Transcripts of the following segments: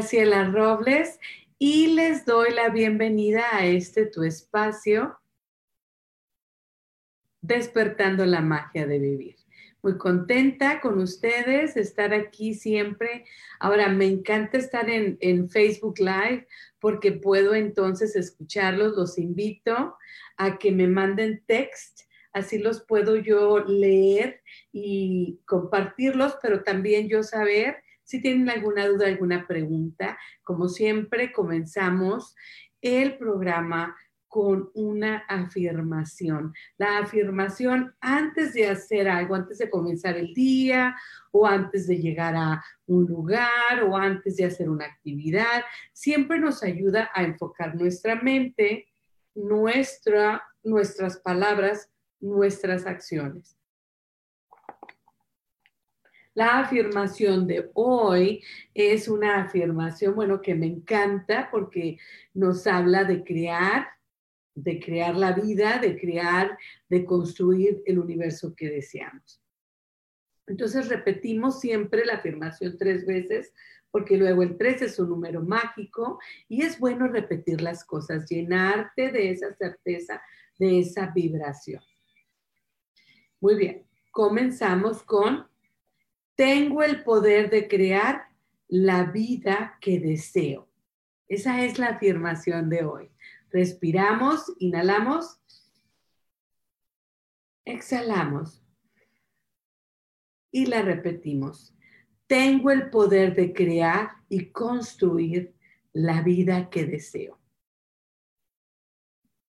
Graciela Robles y les doy la bienvenida a este tu espacio, Despertando la magia de vivir. Muy contenta con ustedes, estar aquí siempre. Ahora, me encanta estar en, en Facebook Live porque puedo entonces escucharlos. Los invito a que me manden text así los puedo yo leer y compartirlos, pero también yo saber si tienen alguna duda, alguna pregunta, como siempre, comenzamos el programa con una afirmación. La afirmación antes de hacer algo, antes de comenzar el día o antes de llegar a un lugar o antes de hacer una actividad, siempre nos ayuda a enfocar nuestra mente, nuestra, nuestras palabras, nuestras acciones. La afirmación de hoy es una afirmación, bueno, que me encanta porque nos habla de crear, de crear la vida, de crear, de construir el universo que deseamos. Entonces repetimos siempre la afirmación tres veces porque luego el tres es un número mágico y es bueno repetir las cosas, llenarte de esa certeza, de esa vibración. Muy bien, comenzamos con tengo el poder de crear la vida que deseo. Esa es la afirmación de hoy. Respiramos, inhalamos, exhalamos y la repetimos. Tengo el poder de crear y construir la vida que deseo.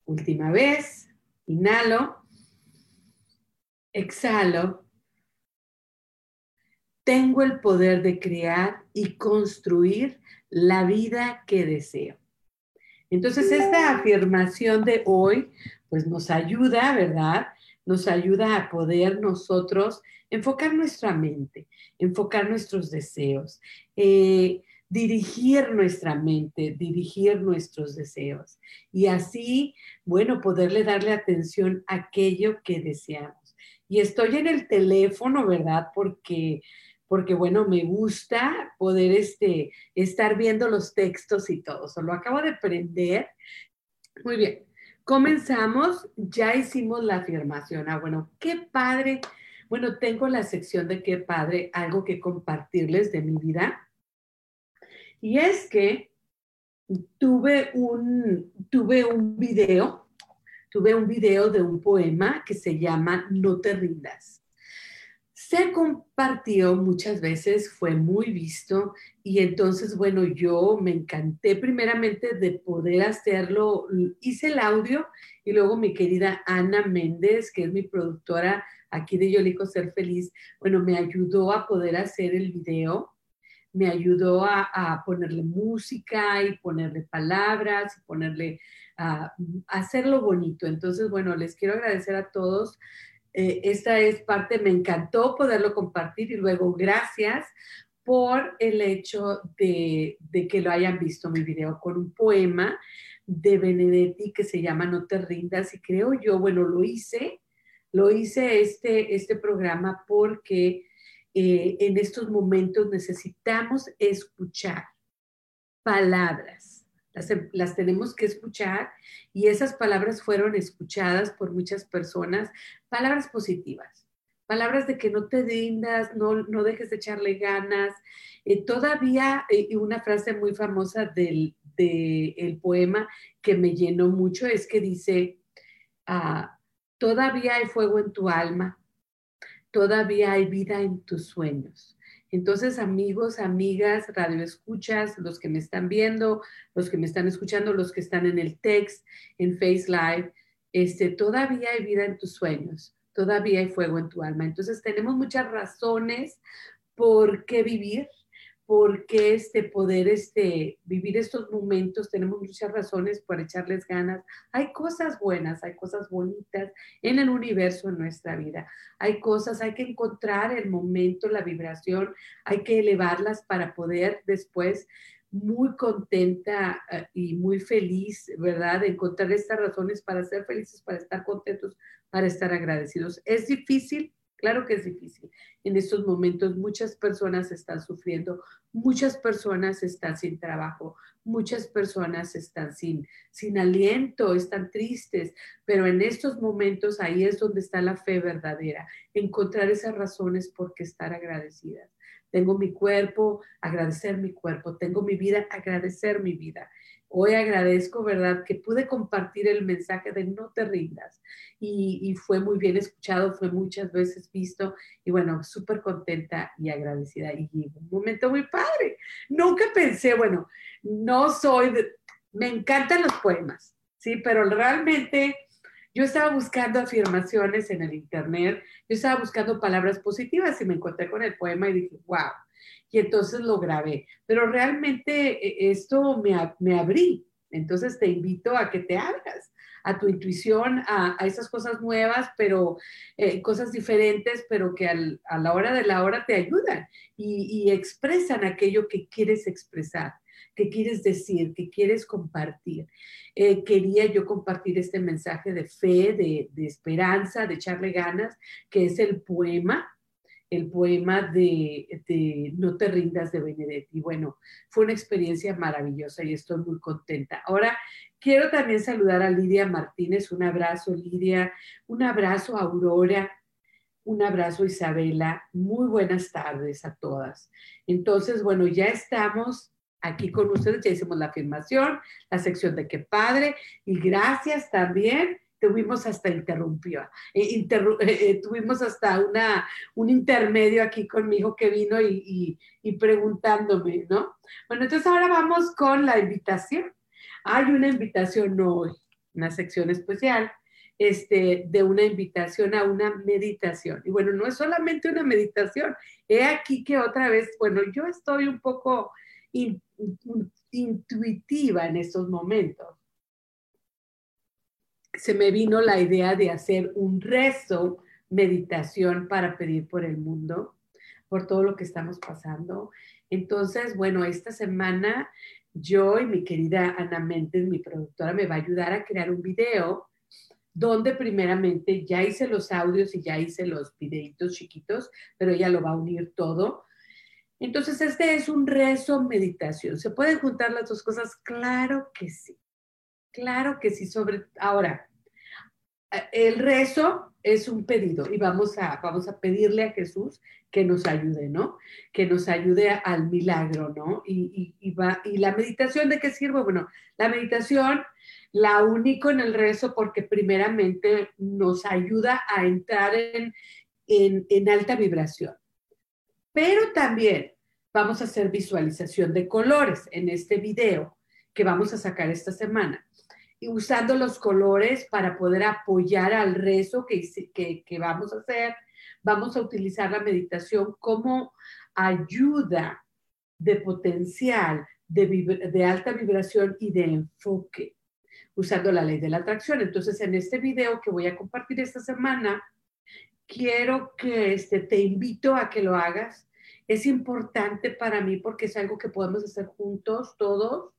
Última vez, inhalo, exhalo tengo el poder de crear y construir la vida que deseo. Entonces, esta afirmación de hoy, pues nos ayuda, ¿verdad? Nos ayuda a poder nosotros enfocar nuestra mente, enfocar nuestros deseos, eh, dirigir nuestra mente, dirigir nuestros deseos y así, bueno, poderle darle atención a aquello que deseamos. Y estoy en el teléfono, ¿verdad? Porque porque bueno, me gusta poder este, estar viendo los textos y todo. Solo acabo de aprender. Muy bien, comenzamos. Ya hicimos la afirmación. Ah, bueno, qué padre. Bueno, tengo la sección de qué padre, algo que compartirles de mi vida. Y es que tuve un, tuve un video, tuve un video de un poema que se llama No te rindas se compartió muchas veces, fue muy visto y entonces, bueno, yo me encanté primeramente de poder hacerlo, hice el audio y luego mi querida Ana Méndez, que es mi productora aquí de Yolico Ser Feliz, bueno, me ayudó a poder hacer el video, me ayudó a, ponerle música y ponerle palabras ponerle, a hacerlo bonito. Entonces, bueno, les quiero agradecer a todos eh, esta es parte, me encantó poderlo compartir y luego gracias por el hecho de, que lo hayan visto mi video con un poema de Benedetti que se llama No te rindas y creo yo, bueno, lo hice, lo hice este, este programa porque eh, en estos momentos necesitamos escuchar palabras las, tenemos que escuchar y esas palabras fueron escuchadas por muchas personas, palabras positivas, palabras de que no te rindas, no, dejes de echarle ganas. Eh, todavía, eh, una frase muy famosa del, del poema que me llenó mucho es que dice, ah, todavía hay fuego en tu alma, todavía hay vida en tus sueños. Entonces, amigos, amigas, radioescuchas, los que me están viendo, los que me están escuchando, los que están en el text, en Face Live, este, todavía hay vida en tus sueños, todavía hay fuego en tu alma. Entonces, tenemos muchas razones por qué vivir, por qué este, poder este, vivir estos momentos. Tenemos muchas razones por echarles ganas. Hay cosas buenas, hay cosas bonitas en el universo, en nuestra vida. Hay cosas, hay que encontrar el momento, la vibración, hay que elevarlas para poder después muy contenta eh, y muy feliz, ¿verdad? Encontrar estas razones para ser felices, para estar contentos, para estar agradecidos. Es difícil, Claro que es difícil. En estos momentos muchas personas están sufriendo, muchas personas están sin trabajo, muchas personas están sin, sin aliento, están tristes, pero en estos momentos ahí es donde está la fe verdadera, encontrar esas razones por qué estar agradecidas. Tengo mi cuerpo, agradecer mi cuerpo. Tengo mi vida, agradecer mi vida. Hoy agradezco, ¿verdad?, que pude compartir el mensaje de no te rindas. Y, fue muy bien escuchado, fue muchas veces visto. Y bueno, súper contenta y agradecida. Y un momento muy padre. Nunca pensé, bueno, no soy, me encantan los poemas, ¿sí? Pero realmente yo estaba buscando afirmaciones en el Internet, yo estaba buscando palabras positivas y me encontré con el poema y dije, wow. Y entonces lo grabé. Pero realmente eh, esto me, me abrí. Entonces te invito a que te abras a tu intuición, a, esas cosas nuevas, pero eh, cosas diferentes, pero que a la hora de la hora te ayudan y, expresan aquello que quieres expresar que quieres decir, que quieres compartir. Eh, quería yo compartir este mensaje de fe, de, esperanza, de echarle ganas, que es el poema, el poema de, de, No te rindas de Benedetti. Bueno, fue una experiencia maravillosa y estoy muy contenta. Ahora, quiero también saludar a Lidia Martínez. Un abrazo, Lidia. Un abrazo, Aurora. Un abrazo, Isabela. Muy buenas tardes a todas. Entonces, bueno, ya estamos aquí con ustedes, ya hicimos la afirmación, la sección de qué padre, y gracias también. Tuvimos hasta interrumpió, eh, eh, eh, tuvimos hasta una, un intermedio aquí con mi hijo que vino y, y preguntándome, ¿no? Bueno, entonces ahora vamos con la invitación. Hay una invitación hoy, una sección especial, este, de una invitación a una meditación. Y bueno, no es solamente una meditación. He aquí que otra vez, bueno, yo estoy un poco intuitiva en estos momentos. Se me vino la idea de hacer un rezo, meditación para pedir por el mundo, por todo lo que estamos pasando. Entonces, bueno, esta semana yo y mi querida Ana Méndez, mi productora, me va a ayudar a crear un video donde primeramente ya hice los audios y ya hice los videitos chiquitos, pero ella lo va a unir todo entonces, este es un rezo meditación. ¿Se pueden juntar las dos cosas? Claro que sí. Claro que sí. Sobre, ahora, el rezo es un pedido y vamos a, vamos a pedirle a Jesús que nos ayude, ¿no? Que nos ayude al milagro, ¿no? Y, y, va, y la meditación, ¿de qué sirve? Bueno, la meditación la único en el rezo porque primeramente nos ayuda a entrar en, en, en alta vibración. Pero también vamos a hacer visualización de colores en este video que vamos a sacar esta semana. Usando los colores para poder apoyar al rezo que, que, vamos a hacer, vamos a utilizar la meditación como ayuda de potencial, de, de, alta vibración y de enfoque, usando la ley de la atracción. Entonces, en este video que voy a compartir esta semana, quiero que este, te invito a que lo hagas. Es importante para mí porque es algo que podemos hacer juntos todos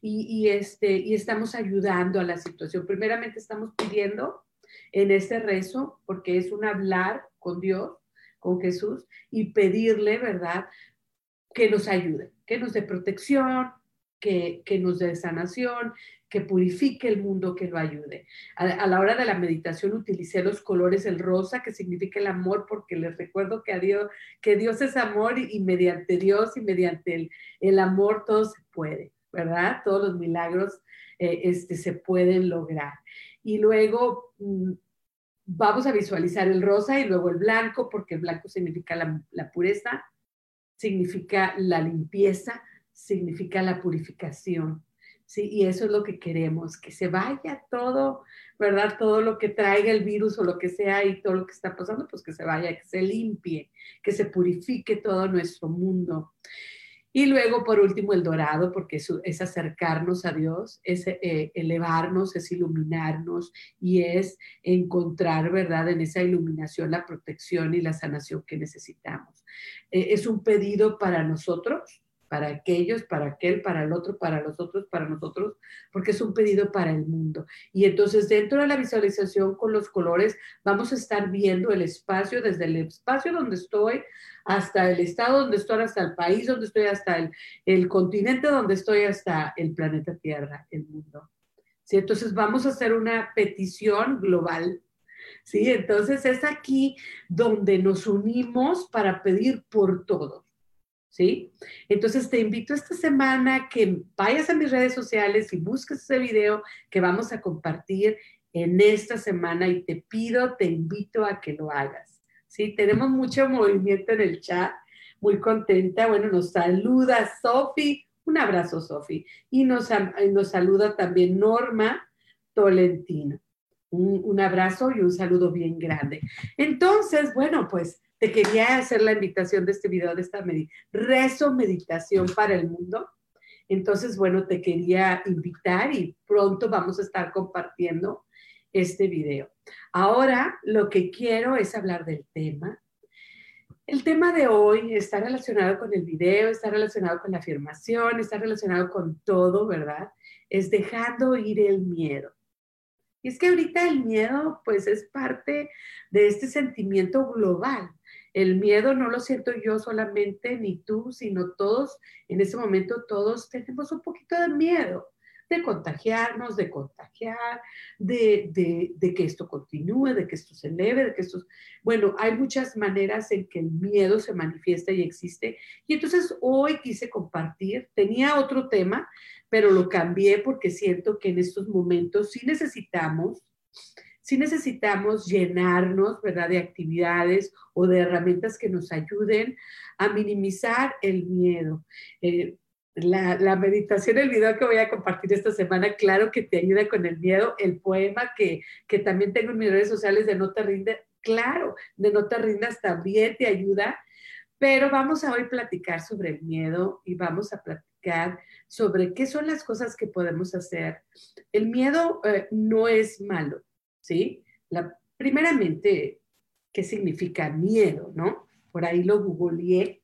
y, este, y estamos ayudando a la situación. Primeramente estamos pidiendo en este rezo, porque es un hablar con Dios, con Jesús, y pedirle, ¿verdad?, que nos ayude, que nos dé protección, que, que nos dé sanación, que purifique el mundo, que lo ayude. A, la hora de la meditación utilicé los colores, el rosa, que significa el amor, porque les recuerdo que, a Dios, que Dios es amor y, mediante Dios y mediante el, el amor todo se puede. ¿Verdad? Todos los milagros eh, este, se pueden lograr. Y luego mm, vamos a visualizar el rosa y luego el blanco, porque el blanco significa la, pureza, significa la limpieza, significa la purificación. Sí, y eso es lo que queremos, que se vaya todo, ¿verdad? Todo lo que traiga el virus o lo que sea y todo lo que está pasando, pues que se vaya, que se limpie, que se purifique todo nuestro mundo. Y luego, por último, el dorado, porque es, acercarnos a Dios, es eh, elevarnos, es iluminarnos y es encontrar, ¿verdad?, en esa iluminación la protección y la sanación que necesitamos. Eh, es un pedido para nosotros, para aquellos, para aquel, para el otro, para los otros, para nosotros, porque es un pedido para el mundo. Y entonces dentro de la visualización con los colores vamos a estar viendo el espacio, desde el espacio donde estoy hasta el estado donde estoy, hasta el país donde estoy, hasta el, continente donde estoy, hasta el planeta Tierra, el mundo. ¿Sí? Entonces vamos a hacer una petición global ¿sí? Entonces es aquí donde nos unimos para pedir por todo. ¿Sí? Entonces te invito esta semana que vayas a mis redes sociales y busques ese video que vamos a compartir en esta semana y te pido, te invito a que lo hagas, ¿sí? Tenemos mucho movimiento en el chat, muy contenta. Bueno, nos saluda Sofi, un abrazo Sofi, y nos, nos saluda también Norma Tolentino. Un, un abrazo y un saludo bien grande. Entonces, bueno, pues te quería hacer la invitación de este video, de esta rezo meditación para el mundo. Entonces, bueno, te quería invitar y pronto vamos a estar compartiendo este video. Ahora lo que quiero es hablar del tema. El tema de hoy está relacionado con el video, está relacionado con la afirmación, está relacionado con todo, ¿verdad? Es dejando ir el miedo. Y es que ahorita el miedo, pues, es parte de este sentimiento global. El miedo no lo siento yo solamente, ni tú, sino todos, en ese momento todos tenemos un poquito de miedo de contagiarnos, de contagiar, de, que esto continúe, de que esto se eleve, de que esto... Bueno, hay muchas maneras en que el miedo se manifiesta y existe. Y entonces hoy quise compartir, tenía otro tema, pero lo cambié porque siento que en estos momentos sí necesitamos sí necesitamos llenarnos, ¿verdad?, de actividades o de herramientas que nos ayuden a minimizar el miedo. Eh, la, meditación, el video que voy a compartir esta semana, claro que te ayuda con el miedo. El poema que, que también tengo en mis redes sociales de No te rindas, claro, de No te rindas también te ayuda. Pero vamos a hoy platicar sobre el miedo y vamos a platicar sobre qué son las cosas que podemos hacer. El miedo eh, no es malo. ¿Sí? La, primeramente, ¿qué significa miedo, no? Por ahí lo googleé.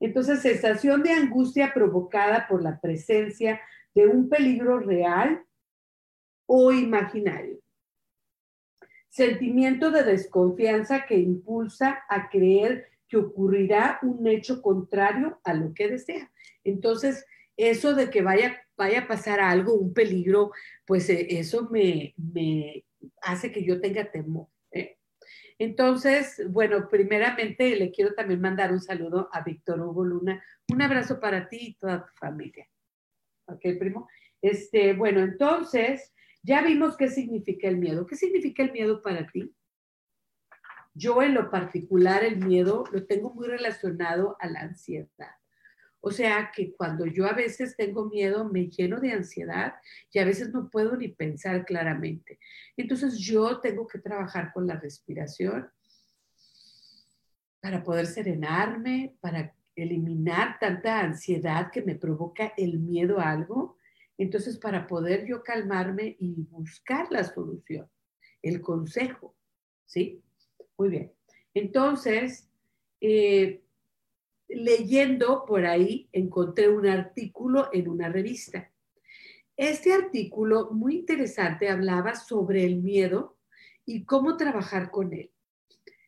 Entonces, sensación de angustia provocada por la presencia de un peligro real o imaginario. Sentimiento de desconfianza que impulsa a creer que ocurrirá un hecho contrario a lo que desea. Entonces, eso de que vaya, vaya a pasar algo, un peligro, pues eh, eso me, me hace que yo tenga temor. ¿eh? Entonces, bueno, primeramente le quiero también mandar un saludo a Víctor Hugo Luna. Un abrazo para ti y toda tu familia. ¿Ok, primo? Este, bueno, entonces, ya vimos qué significa el miedo. ¿Qué significa el miedo para ti? Yo en lo particular el miedo lo tengo muy relacionado a la ansiedad. O sea que cuando yo a veces tengo miedo, me lleno de ansiedad y a veces no puedo ni pensar claramente. Entonces yo tengo que trabajar con la respiración para poder serenarme, para eliminar tanta ansiedad que me provoca el miedo a algo. Entonces, para poder yo calmarme y buscar la solución, el consejo, ¿sí? Muy bien. Entonces, eh, leyendo por ahí encontré un artículo en una revista. Este artículo, muy interesante, hablaba sobre el miedo y cómo trabajar con él.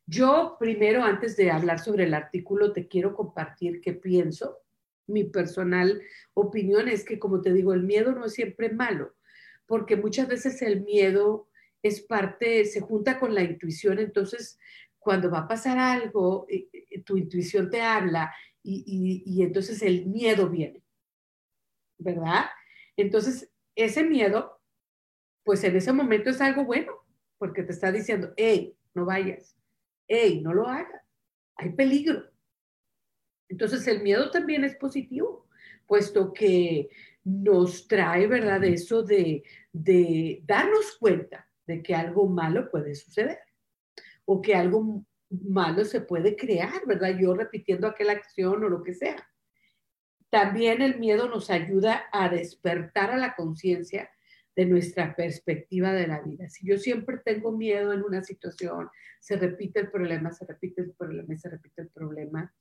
Yo primero, antes de hablar sobre el artículo, te quiero compartir qué pienso. Mi personal opinión es que, como te digo, el miedo no es siempre malo, porque muchas veces el miedo es parte, se junta con la intuición, entonces cuando va a pasar algo, eh, eh, tu intuición te habla y, entonces el miedo viene. ¿verdad? Entonces, ese miedo, pues en ese momento es algo bueno, porque te está diciendo, hey, no vayas, hey, no lo hagas, hay peligro. Entonces, el miedo también es positivo, puesto que nos trae, ¿verdad? Eso de darnos cuenta de que algo malo puede suceder o que algo malo se puede crear, ¿verdad? Yo repitiendo aquella acción o lo que sea. También el miedo nos ayuda a despertar a la conciencia de nuestra perspectiva de la vida. Si yo siempre tengo miedo en una situación, se repite el problema, se repite el problema, se repite el problema,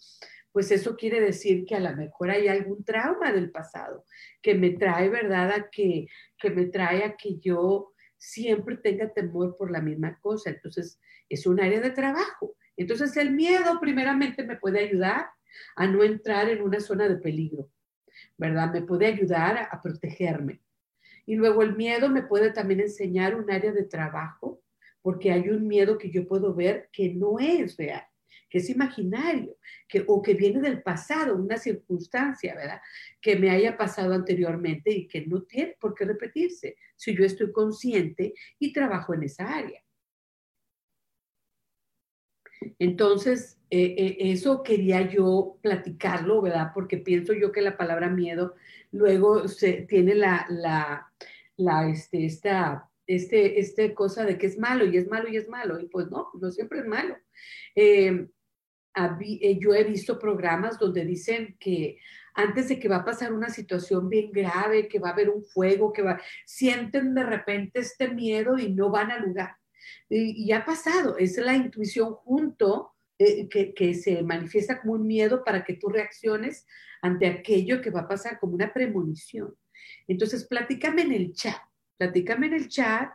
pues eso quiere decir que a lo mejor hay algún trauma del pasado que me trae, ¿verdad? A que, que me trae a que yo siempre tenga temor por la misma cosa. Entonces, es un área de trabajo. Entonces, el miedo primeramente me puede ayudar a no entrar en una zona de peligro, ¿verdad? Me puede ayudar a, protegerme. Y luego el miedo me puede también enseñar un área de trabajo, porque hay un miedo que yo puedo ver que no es real, que es imaginario, que, o que viene del pasado, una circunstancia, ¿verdad? Que me haya pasado anteriormente y que no tiene por qué repetirse si yo estoy consciente y trabajo en esa área. Entonces, eh, eh, eso quería yo platicarlo, ¿verdad? Porque pienso yo que la palabra miedo luego se, tiene la, la, la, este, esta, este, este cosa de que es malo y es malo y es malo. Y pues no, no siempre es malo. Eh, yo he visto programas donde dicen que antes de que va a pasar una situación bien grave, que va a haber un fuego, que va, sienten de repente este miedo y no van al lugar. Y, ha pasado, es la intuición junto eh, que, se manifiesta como un miedo para que tú reacciones ante aquello que va a pasar como una premonición. Entonces, platícame en el chat, platícame en el chat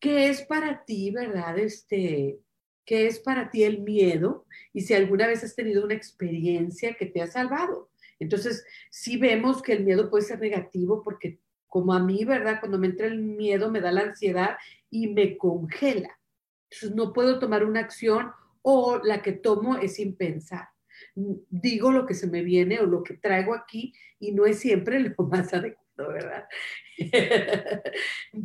qué es para ti, ¿verdad? Este, qué es para ti el miedo y si alguna vez has tenido una experiencia que te ha salvado. Entonces, sí vemos que el miedo puede ser negativo porque como a mí, ¿verdad? Cuando me entra el miedo me da la ansiedad y me congela. Entonces no puedo tomar una acción o la que tomo es sin pensar. Digo lo que se me viene o lo que traigo aquí y no es siempre lo más adecuado, ¿verdad?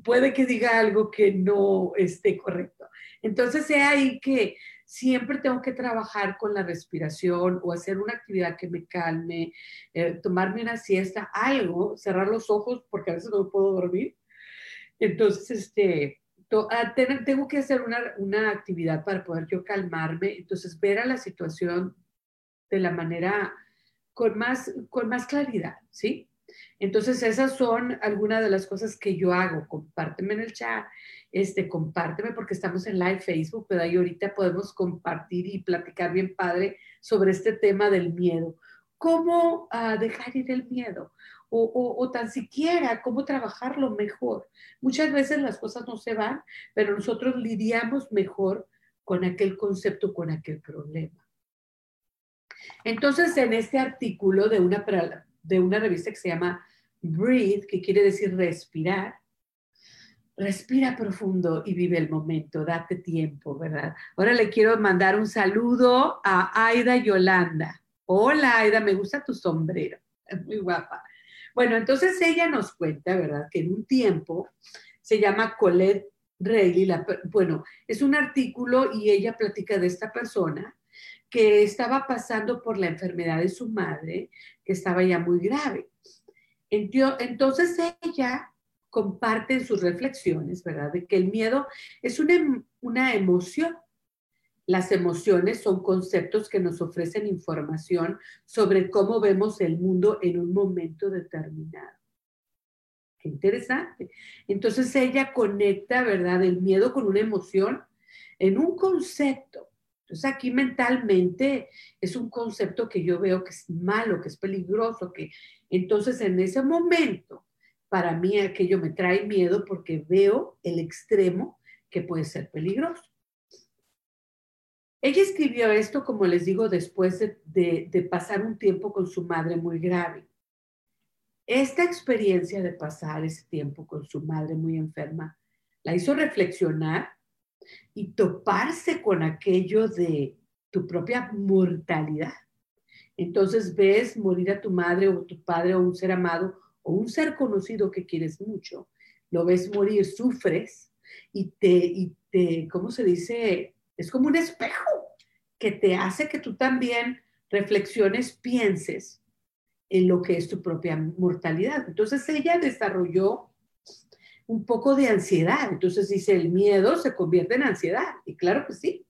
Puede que diga algo que no esté correcto. Entonces, sé ahí que siempre tengo que trabajar con la respiración o hacer una actividad que me calme, eh, tomarme una siesta, algo, cerrar los ojos porque a veces no puedo dormir. Entonces, este, Ah, tengo que hacer una, actividad para poder yo calmarme, entonces ver a la situación de la manera con más, con más claridad, ¿sí? Entonces esas son algunas de las cosas que yo hago. Compárteme en el chat, este, compárteme porque estamos en live Facebook, pero ahí ahorita podemos compartir y platicar bien padre sobre este tema del miedo. ¿Cómo ah, dejar ir el miedo? o, tan siquiera cómo trabajarlo mejor. Muchas veces las cosas no se van, pero nosotros lidiamos mejor con aquel concepto, con aquel problema. Entonces, en este artículo de una, de una revista que se llama Breathe, que quiere decir respirar, respira profundo y vive el momento, date tiempo, ¿verdad? Ahora le quiero mandar un saludo a Aida Yolanda. Hola, Aida, me gusta tu sombrero, es muy guapa. Bueno, entonces ella nos cuenta, ¿verdad? Que en un tiempo se llama Colette Reilly, bueno, es un artículo y ella platica de esta persona que estaba pasando por la enfermedad de su madre, que estaba ya muy grave. Entonces ella comparte en sus reflexiones, ¿verdad? De que el miedo es una, una emoción las emociones son conceptos que nos ofrecen información sobre cómo vemos el mundo en un momento determinado. Qué interesante. Entonces ella conecta, ¿verdad?, el miedo con una emoción en un concepto. Entonces aquí mentalmente es un concepto que yo veo que es malo, que es peligroso, que entonces en ese momento para mí aquello me trae miedo porque veo el extremo que puede ser peligroso. Ella escribió esto, como les digo, después de, pasar un tiempo con su madre muy grave. Esta experiencia de pasar ese tiempo con su madre muy enferma la hizo reflexionar y toparse con aquello de tu propia mortalidad. Entonces ves morir a tu madre o tu padre o un ser amado o un ser conocido que quieres mucho, lo ves morir, sufres y te, y te, ¿cómo se dice? Es como un espejo que te hace que tú también reflexiones, pienses en lo que es tu propia mortalidad. Entonces ella desarrolló un poco de ansiedad. Entonces dice, el miedo se convierte en ansiedad. Y claro que sí,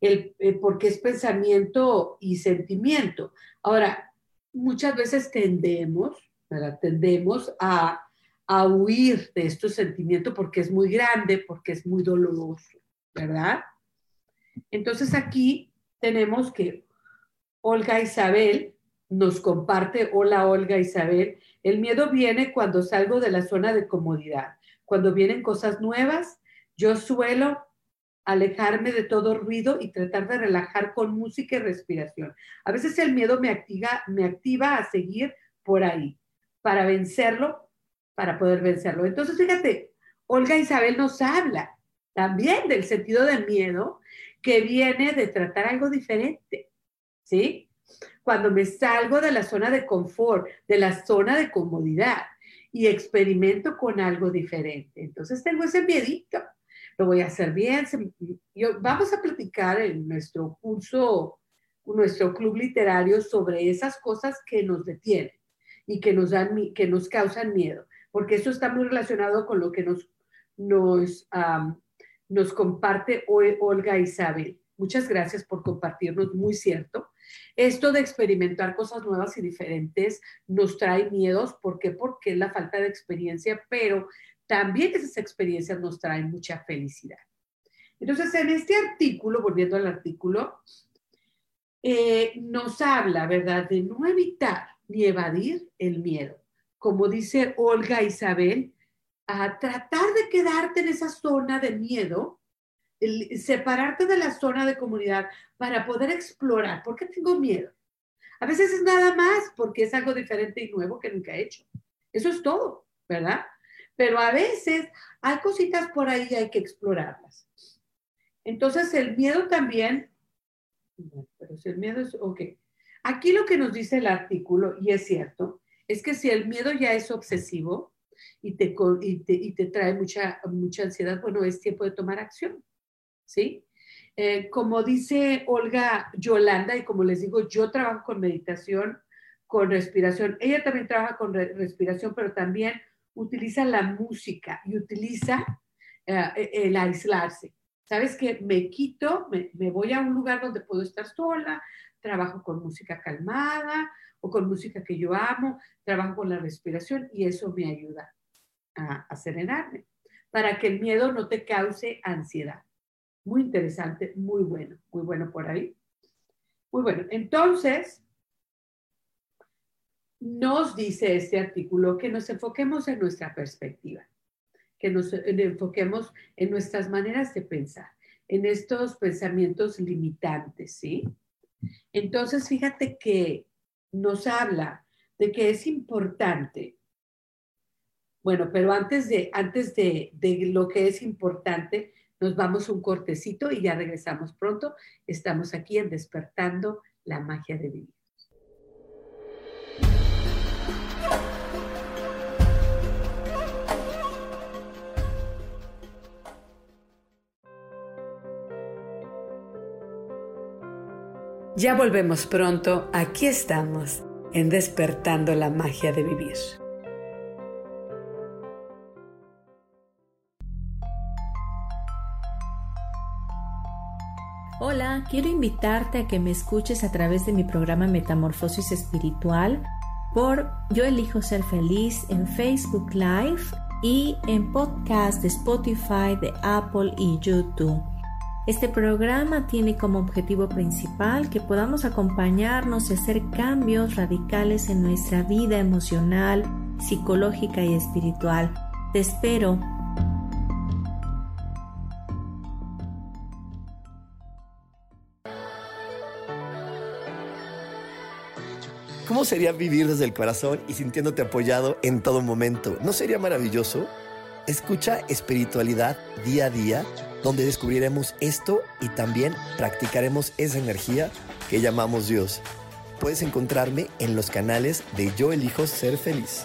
el, eh, porque es pensamiento y sentimiento. Ahora, muchas veces tendemos, Tendemos a, a huir de estos sentimientos porque es muy grande, porque es muy doloroso, ¿verdad? Entonces aquí tenemos que Olga Isabel nos comparte, hola Olga Isabel, el miedo viene cuando salgo de la zona de comodidad, cuando vienen cosas nuevas, yo suelo alejarme de todo ruido y tratar de relajar con música y respiración. A veces el miedo me activa, me activa a seguir por ahí para vencerlo, para poder vencerlo. Entonces, fíjate, Olga Isabel nos habla también del sentido del miedo que viene de tratar algo diferente, ¿sí? Cuando me salgo de la zona de confort, de la zona de comodidad y experimento con algo diferente. Entonces tengo ese miedito lo voy a hacer bien. Vamos a platicar en nuestro curso, nuestro club literario sobre esas cosas que nos detienen y que nos, dan, que nos causan miedo, porque eso está muy relacionado con lo que nos, nos, nos comparte hoy Olga Isabel. Muchas gracias por compartirnos, muy cierto. Esto de experimentar cosas nuevas y diferentes nos trae miedos. ¿Por qué? Porque es la falta de experiencia, pero también esas experiencias nos traen mucha felicidad. Entonces, en este artículo, volviendo al artículo, eh, nos habla, ¿verdad?, de no evitar ni evadir el miedo. Como dice Olga Isabel, a tratar de quedarte en esa zona de miedo, separarte de la zona de comunidad para poder explorar. ¿Por qué tengo miedo? A veces es nada más porque es algo diferente y nuevo que nunca he hecho. Eso es todo, ¿verdad? pero a veces hay cositas por ahí y hay que explorarlas. Entonces el miedo también, pero si el miedo es, ok, aquí lo que nos dice el artículo, y es cierto, es que si el miedo ya es obsesivo y te, y te, trae mucha, mucha ansiedad, bueno, es tiempo de tomar acción, ¿sí? Eh, como dice Olga Yolanda, y como les digo, yo trabajo con meditación, con respiración. Ella también trabaja con respiración, pero también utiliza la música y utiliza eh, el aislarse. ¿Sabes que Me quito, me, voy a un lugar donde puedo estar sola, trabajo con música calmada o con música que yo amo, trabajo con la respiración y eso me ayuda a, a para que el miedo no te cause ansiedad. Muy interesante, muy bueno, muy bueno por ahí. Muy bueno, entonces, nos dice este artículo que nos enfoquemos en nuestra perspectiva, que nos enfoquemos en nuestras maneras de pensar, en estos pensamientos limitantes, ¿sí? Entonces, fíjate que nos habla de que es importante, bueno, pero antes de, antes de, de lo que es importante, nos vamos un cortecito y ya regresamos pronto. Estamos aquí en Despertando la Magia de Vivir. Ya volvemos pronto, aquí estamos, en despertando la magia de vivir. Hola, quiero invitarte a que me escuches a través de mi programa Metamorfosis Espiritual por Yo elijo ser feliz en Facebook Live y en podcast de Spotify, de Apple y YouTube. Este programa tiene como objetivo principal que podamos acompañarnos y hacer cambios radicales en nuestra vida emocional, psicológica y espiritual. Te espero. ¿Cómo sería vivir desde el corazón y sintiéndote apoyado en todo momento? ¿No sería maravilloso? Escucha espiritualidad día a día donde descubriremos esto y también practicaremos esa energía que llamamos Dios. Puedes encontrarme en los canales de Yo elijo ser feliz.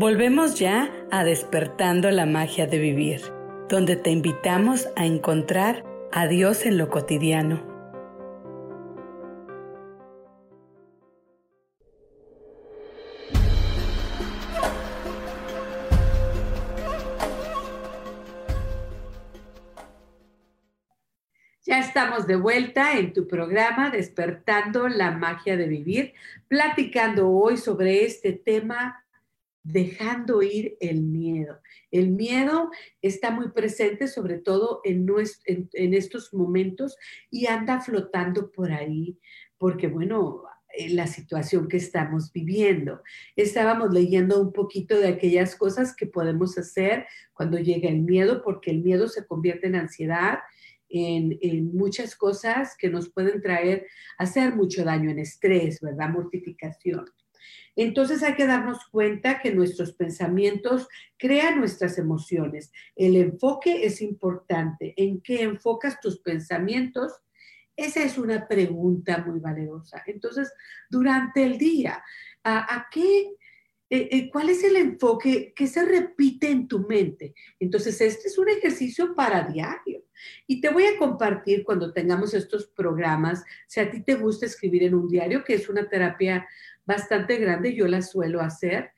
Volvemos ya a despertando la magia de vivir, donde te invitamos a encontrar a Dios en lo cotidiano. Ya estamos de vuelta en tu programa Despertando la magia de vivir, platicando hoy sobre este tema dejando ir el miedo. El miedo está muy presente, sobre todo en, estos momentos, y anda flotando por ahí, porque bueno, la situación que estamos viviendo. Estábamos leyendo un poquito de aquellas cosas que podemos hacer cuando llega el miedo, porque el miedo se convierte en ansiedad, en, en, muchas cosas que nos pueden traer, hacer mucho daño, en estrés, ¿verdad? Mortificación. Entonces hay que darnos cuenta que nuestros pensamientos crean nuestras emociones. El enfoque es importante. ¿En qué enfocas tus pensamientos? Esa es una pregunta muy valerosa. Entonces, durante el día, ¿a, qué eh, eh, ¿cuál es el enfoque que se repite en tu mente? Entonces, este es un ejercicio para diario. Y te voy a compartir cuando tengamos estos programas, si a ti te gusta escribir en un diario, que es una terapia bastante grande, yo la suelo hacer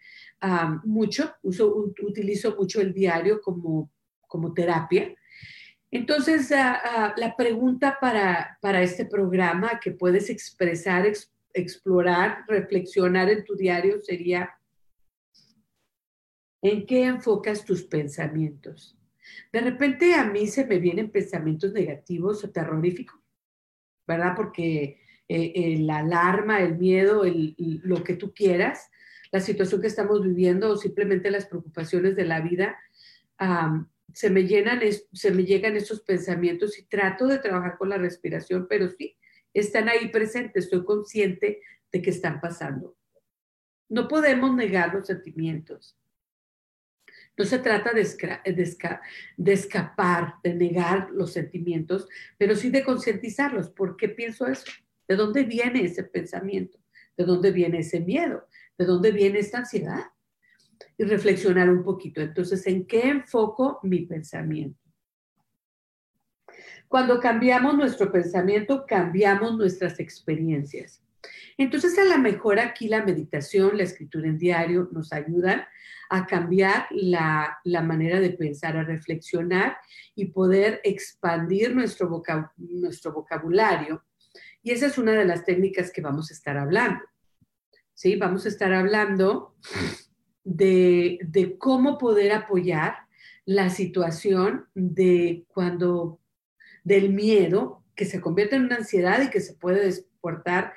mucho, uso, utilizo mucho el diario como, como terapia. Entonces, ah, ah, la pregunta para, para, este programa que puedes expresar, explorar, reflexionar en tu diario sería, ¿en qué enfocas tus pensamientos? De repente a mí se me vienen pensamientos negativos o terroríficos, ¿verdad? Porque eh, la alarma, el miedo, lo que tú quieras, la situación que estamos viviendo o simplemente las preocupaciones de la vida, se, me llenan, se me llegan esos pensamientos y trato de trabajar con la respiración, pero sí, están ahí presentes, estoy consciente de que están pasando. No podemos negar los sentimientos. No se trata de, de, escapar, de negar los sentimientos, pero sí de concientizarlos. ¿Por qué pienso eso? ¿De dónde viene ese pensamiento? ¿De dónde viene ese miedo? ¿De dónde viene esta ansiedad? Y reflexionar un poquito. Entonces, ¿en qué enfoco mi pensamiento? Cuando cambiamos nuestro pensamiento, cambiamos nuestras experiencias. Entonces, a lo mejor aquí la meditación, la escritura en diario nos ayudan a cambiar la, manera de pensar, a reflexionar y poder expandir nuestro, nuestro vocabulario y esa es una de las técnicas que vamos a estar hablando. ¿Sí? Vamos a estar hablando de, cómo poder apoyar la situación de cuando, del miedo que se convierte en una ansiedad y que se puede exportar,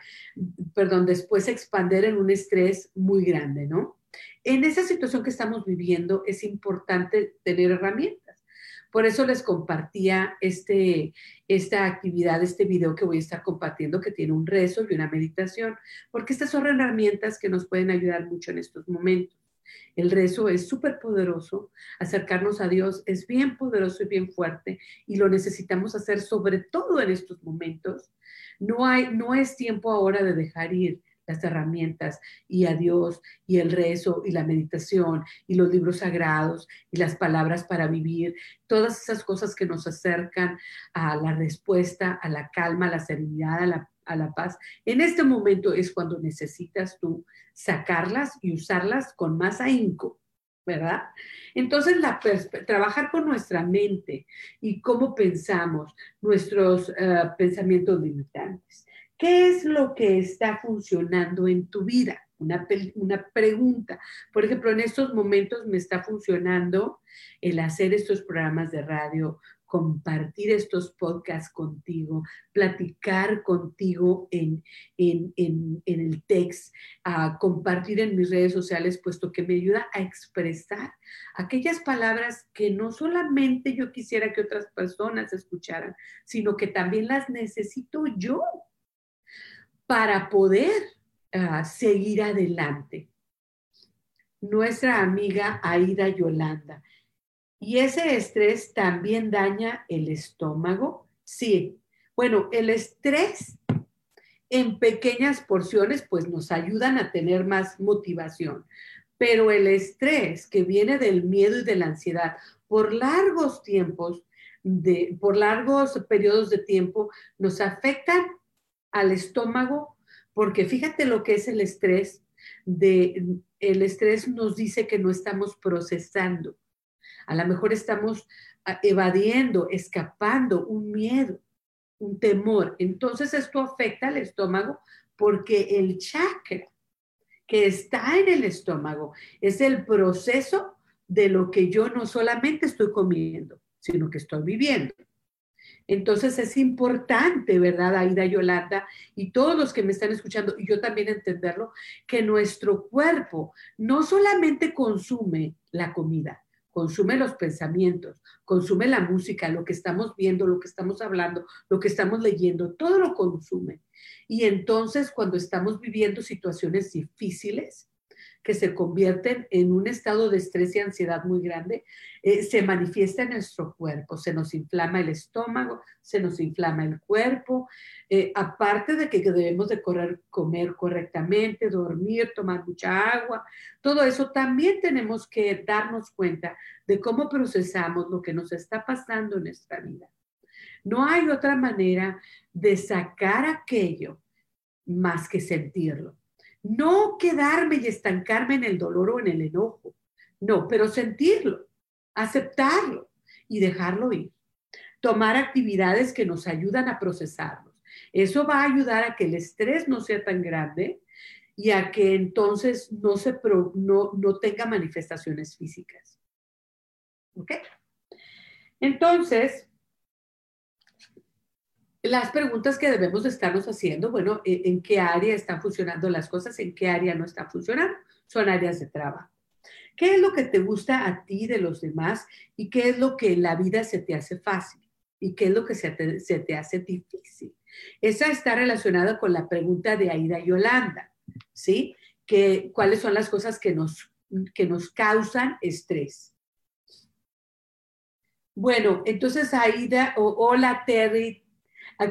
perdón, después expander en un estrés muy grande, ¿no? En esa situación que estamos viviendo es importante tener herramientas. Por eso les compartía este, esta actividad, este video que voy a estar compartiendo, que tiene un rezo y una meditación, porque estas son herramientas que nos pueden ayudar mucho en estos momentos. El rezo es súper poderoso, acercarnos a Dios es bien poderoso y bien fuerte y lo necesitamos hacer sobre todo en estos momentos. No, hay, no es tiempo ahora de dejar ir, las herramientas y a Dios y el rezo y la meditación y los libros sagrados y las palabras para vivir, todas esas cosas que nos acercan a la respuesta, a la calma, a la serenidad, a la, a la paz. En este momento es cuando necesitas tú sacarlas y usarlas con más ahínco. ¿Verdad? Entonces, la trabajar con nuestra mente y cómo pensamos, nuestros eh, pensamientos limitantes. ¿Qué es lo que está funcionando en tu vida? Una, una, pregunta. Por ejemplo, en estos momentos me está funcionando el hacer estos programas de radio compartir estos podcasts contigo, platicar contigo en, en, en, el text, compartir en mis redes sociales, puesto que me ayuda a expresar aquellas palabras que no solamente yo quisiera que otras personas escucharan, sino que también las necesito yo para poder ah, seguir adelante. Nuestra amiga Aida Yolanda ¿Y ese estrés también daña el estómago? Sí. Bueno, el estrés en pequeñas porciones pues nos ayudan a tener más motivación, pero el estrés que viene del miedo y de la ansiedad por largos tiempos, de, por largos periodos de tiempo, nos afectan al estómago, porque fíjate lo que es el estrés. El estrés nos dice que no estamos procesando a lo mejor estamos ah, evadiendo, escapando un miedo, un temor. Entonces esto afecta al estómago porque el chakra que está en el estómago es el proceso de lo que yo no solamente estoy comiendo, sino que estoy viviendo. Entonces es importante, ¿verdad, Aida Yolanda? Y todos los que me están escuchando, y yo también entenderlo, que nuestro cuerpo no solamente consume la comida, consume los pensamientos, consume la música, lo que estamos viendo, lo que estamos hablando, lo que estamos leyendo, todo lo consume. Y entonces cuando estamos viviendo situaciones difíciles, que se convierten en un estado de estrés y ansiedad muy grande, eh, se manifiesta en nuestro cuerpo, se nos inflama el estómago, se nos inflama el cuerpo, eh, aparte de que debemos de correr, comer correctamente, dormir, tomar mucha agua, todo eso también tenemos que darnos cuenta de cómo procesamos lo que nos está pasando en nuestra vida. No hay otra manera de sacar aquello más que sentirlo. No quedarme y estancarme en el dolor o en el enojo. No, pero sentirlo, aceptarlo y dejarlo ir. Tomar actividades que nos ayudan a procesarlos. Eso va a ayudar a que el estrés no sea tan grande y a que entonces no, se no, no tenga manifestaciones físicas. ¿Ok? Entonces, las preguntas que debemos estarnos haciendo, bueno, e, ¿en qué área están funcionando las cosas? ¿En qué área no están funcionando? Son áreas de trabajo. ¿Qué es lo que te gusta a ti de los demás y qué es lo que en la vida se te hace fácil y qué es lo que se te, hace difícil? Esa está relacionada con la pregunta de Aida Yolanda, ¿sí? Que, ¿Cuáles son las cosas que nos, que nos causan estrés? Bueno, entonces Aida, hola Terry,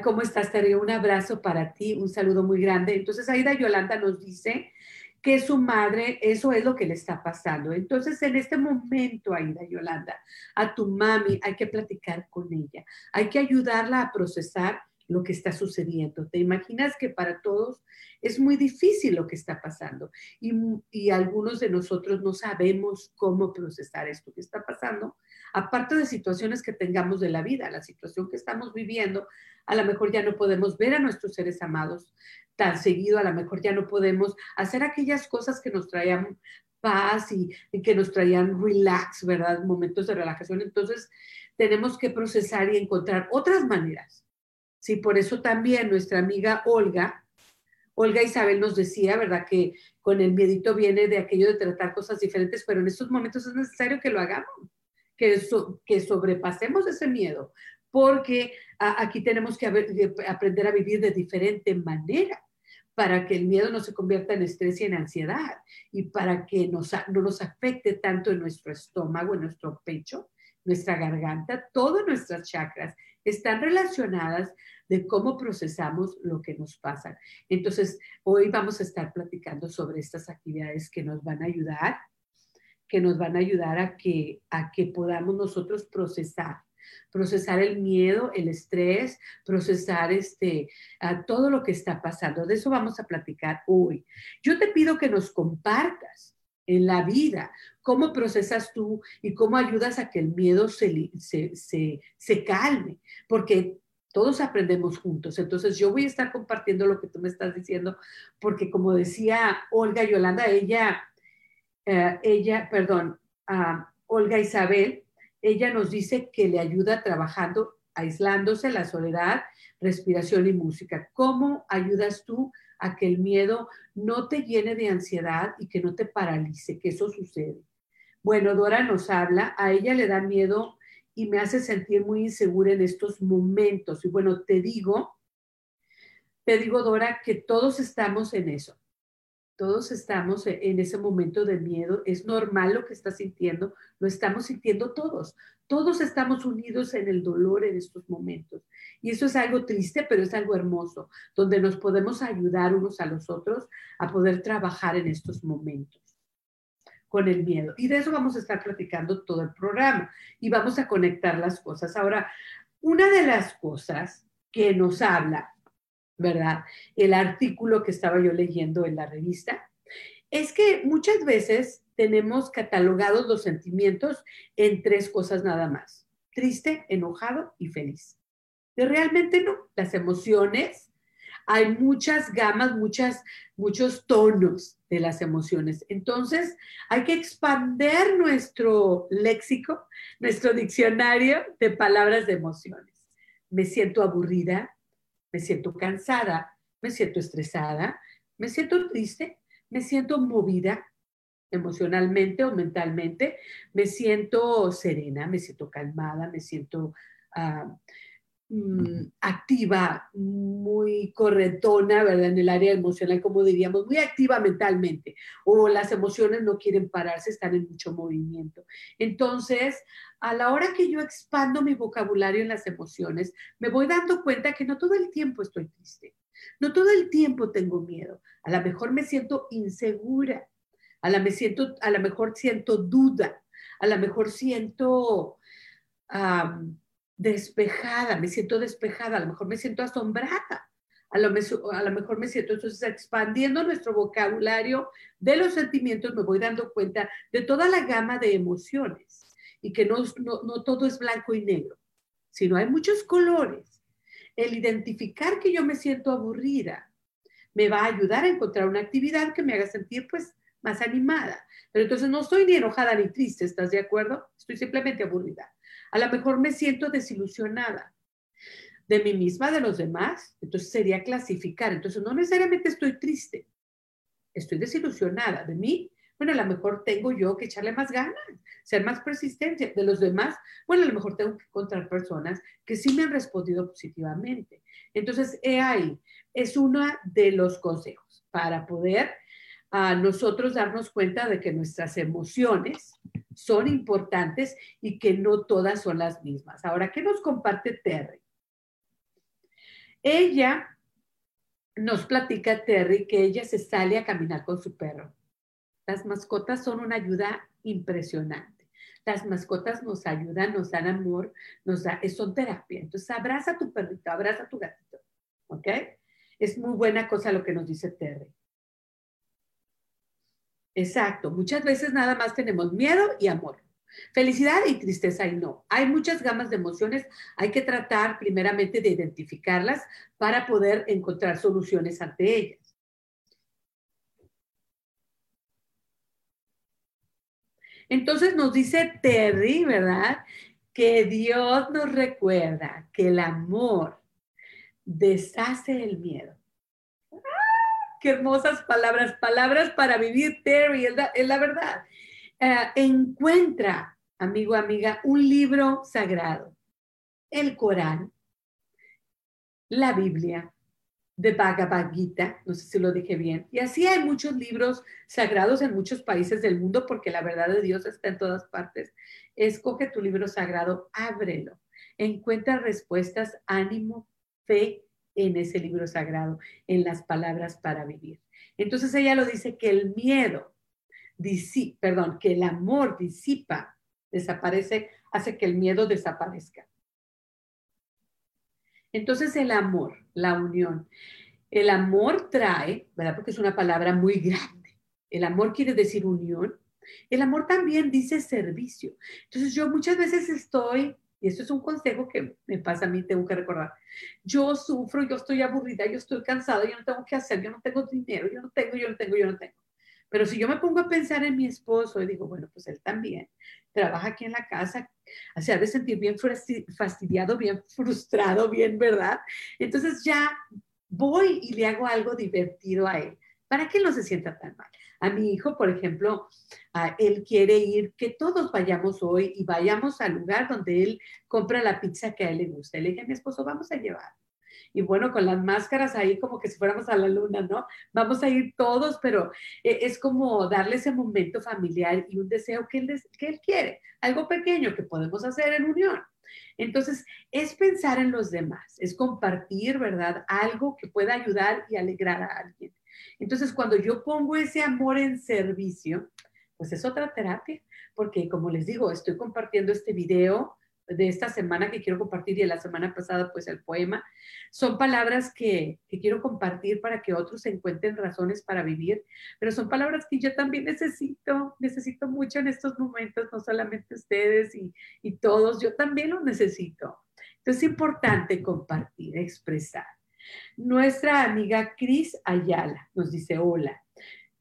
¿Cómo estás, Terry? Un abrazo para ti, un saludo muy grande. Entonces, Aida Yolanda nos dice que su madre, eso es lo que le está pasando. Entonces, en este momento, Aida Yolanda, a tu mami hay que platicar con ella, hay que ayudarla a procesar lo que está sucediendo. ¿Te imaginas que para todos es muy difícil lo que está pasando? Y, y, algunos de nosotros no sabemos cómo procesar esto que está pasando, aparte de situaciones que tengamos de la vida, la situación que estamos viviendo, a lo mejor ya no podemos ver a nuestros seres amados tan seguido, a lo mejor ya no podemos hacer aquellas cosas que nos traían paz y, que nos traían relax, ¿verdad? Momentos de relajación. Entonces, tenemos que procesar y encontrar otras maneras. Sí, por eso también nuestra amiga Olga, Olga Isabel nos decía, ¿verdad? Que con el miedito viene de aquello de tratar cosas diferentes, pero en estos momentos es necesario que lo hagamos, que, sobrepasemos ese miedo, porque aquí tenemos que, aprender a vivir de diferente manera para que el miedo no se convierta en estrés y en ansiedad y para que no nos afecte tanto en nuestro estómago, en nuestro pecho, nuestra garganta, todas nuestras chakras están relacionadas de cómo procesamos lo que nos pasa. Entonces, hoy vamos a estar platicando sobre estas actividades que nos van a ayudar, que nos van a ayudar a que, a que podamos nosotros procesar procesar el miedo, el estrés, procesar este, a todo lo que está pasando. De eso vamos a platicar hoy. Yo te pido que nos compartas en la vida cómo procesas tú y cómo ayudas a que el miedo se, se, se calme, porque todos aprendemos juntos. Entonces yo voy a estar compartiendo lo que tú me estás diciendo, porque como decía Olga Yolanda, ella, eh, ella, perdón, uh, Olga Isabel, ella nos dice que le ayuda trabajando, aislándose, la soledad, respiración y música. ¿Cómo ayudas tú a que el miedo no te llene de ansiedad y que no te paralice, que eso sucede? Bueno, Dora nos habla, a ella le da miedo y me hace sentir muy insegura en estos momentos. Y bueno, te digo, te digo, Dora, que todos estamos en eso. Todos estamos en ese momento de miedo. Es normal lo que estás sintiendo. Lo estamos sintiendo todos. Todos estamos unidos en el dolor en estos momentos. Y eso es algo triste, pero es algo hermoso, donde nos podemos ayudar unos a los otros a poder trabajar en estos momentos con el miedo. Y de eso vamos a estar platicando todo el programa y vamos a conectar las cosas. Ahora, una de las cosas que nos habla, ¿verdad? El artículo que estaba yo leyendo en la revista, es que muchas veces tenemos catalogados los sentimientos en tres cosas nada más, triste, enojado y feliz. Pero realmente no, las emociones, hay muchas gamas, muchas, muchos tonos de las emociones. Entonces, hay que expander nuestro léxico, nuestro diccionario de palabras de emociones. Me siento aburrida, me siento cansada, me siento estresada, me siento triste, me siento movida emocionalmente o mentalmente, me siento serena, me siento calmada, me siento ah, Mm, activa, muy corretona, ¿verdad? En el área emocional, como diríamos, muy activa mentalmente, o las emociones no quieren pararse, están en mucho movimiento. Entonces, a la hora que yo expando mi vocabulario en las emociones, me voy dando cuenta que no todo el tiempo estoy triste, no todo el tiempo tengo miedo, a lo mejor me siento insegura, a lo, me siento, a lo mejor siento duda, a lo mejor siento despejada, me siento despejada, a lo mejor me siento asombrada, a lo, a lo, mejor me siento, entonces expandiendo nuestro vocabulario de los sentimientos, me voy dando cuenta de toda la gama de emociones y que no, no, no todo es blanco y negro, sino hay muchos colores. El identificar que yo me siento aburrida me va a ayudar a encontrar una actividad que me haga sentir pues más animada. Pero entonces no estoy ni enojada ni triste, ¿estás de acuerdo? Estoy simplemente aburrida. A lo mejor me siento desilusionada de mí misma, de los demás. Entonces sería clasificar. Entonces no necesariamente estoy triste, estoy desilusionada de mí. Bueno, a lo mejor tengo yo que echarle más ganas, ser más persistente. De los demás, bueno, a lo mejor tengo que encontrar personas que sí me han respondido positivamente. Entonces, he es uno de los consejos para poder a nosotros darnos cuenta de que nuestras emociones son importantes y que no todas son las mismas. Ahora, ¿qué nos comparte Terry? Ella nos platica, Terry, que ella se sale a caminar con su perro. Las mascotas son una ayuda impresionante. Las mascotas nos ayudan, nos dan amor, nos da, son terapia. Entonces, abraza a tu perrito, abraza a tu gatito. ¿Ok? Es muy buena cosa lo que nos dice Terry. Exacto. Muchas veces nada más tenemos miedo y amor. Felicidad y tristeza y no. Hay muchas gamas de emociones. Hay que tratar primeramente de identificarlas para poder encontrar soluciones ante ellas. Entonces nos dice Terry, ¿verdad? Que Dios nos recuerda que el amor deshace el miedo qué hermosas palabras, palabras para vivir, Terry, es la, verdad. Eh, encuentra, amigo, amiga, un libro sagrado, el Corán, la Biblia, de Bhagavad no sé si lo dije bien, y así hay muchos libros sagrados en muchos países del mundo porque la verdad de Dios está en todas partes. Escoge tu libro sagrado, ábrelo, encuentra respuestas, ánimo, fe en ese libro sagrado, en las palabras para vivir. Entonces ella lo dice que el miedo, perdón, que el amor disipa, desaparece, hace que el miedo desaparezca. Entonces el amor, la unión, el amor trae, ¿verdad? Porque es una palabra muy grande. El amor quiere decir unión. El amor también dice servicio. Entonces yo muchas veces estoy y esto es un consejo que me pasa a mí, tengo que recordar. Yo sufro, yo estoy aburrida, yo estoy cansada, yo no tengo que hacer, yo no tengo dinero, yo no tengo, yo no tengo, yo no tengo. Pero si yo me pongo a pensar en mi esposo y digo, bueno, pues él también trabaja aquí en la casa, O sea, de sentir bien fastidiado, bien frustrado, bien, ¿verdad? Entonces ya voy y le hago algo divertido a él para que no se sienta tan mal. A mi hijo, por ejemplo, él quiere ir, que todos vayamos hoy y vayamos al lugar donde él compra la pizza que a él le gusta. Le dije a mi esposo, vamos a llevar. Y bueno, con las máscaras ahí como que si fuéramos a la luna, ¿no? Vamos a ir todos, pero e, es como darle ese momento familiar y un deseo que él quiere, algo pequeño que podemos hacer en unión. Entonces, es pensar en los demás, es compartir, ¿verdad? Algo que pueda ayudar y alegrar a alguien. Entonces, cuando yo pongo ese amor en servicio, pues es otra terapia, porque como les digo, estoy compartiendo este video de esta semana que quiero compartir y de la semana pasada, pues el poema, son palabras que, que, quiero compartir para que otros encuentren razones para vivir, pero son palabras que yo también necesito, necesito mucho en estos momentos, no solamente ustedes y, y todos, yo también lo necesito. Entonces es importante compartir, expresar. Nuestra amiga Cris Ayala nos dice, hola,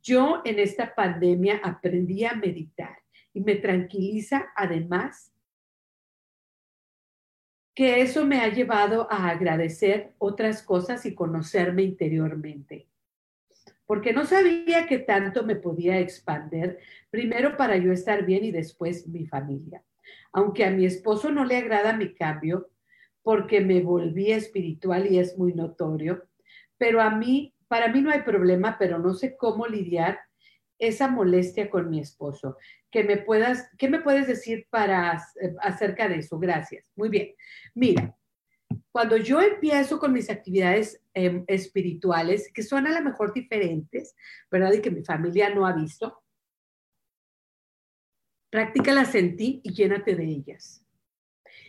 yo en esta pandemia aprendí a meditar y me tranquiliza además que eso me ha llevado a agradecer otras cosas y conocerme interiormente. Porque no sabía que tanto me podía expander, primero para yo estar bien y después mi familia. Aunque a mi esposo no le agrada mi cambio, porque me volví espiritual y es muy notorio, pero a mí, para mí no hay problema, pero no sé cómo lidiar esa molestia con mi esposo. ¿Qué me puedes decir para, eh, acerca de eso? Gracias. Muy bien. Mira, cuando yo empiezo con mis actividades em, espirituales, que son a lo mejor diferentes, ¿verdad? Y que mi familia no ha visto, practícalas en ti y llénate de ellas.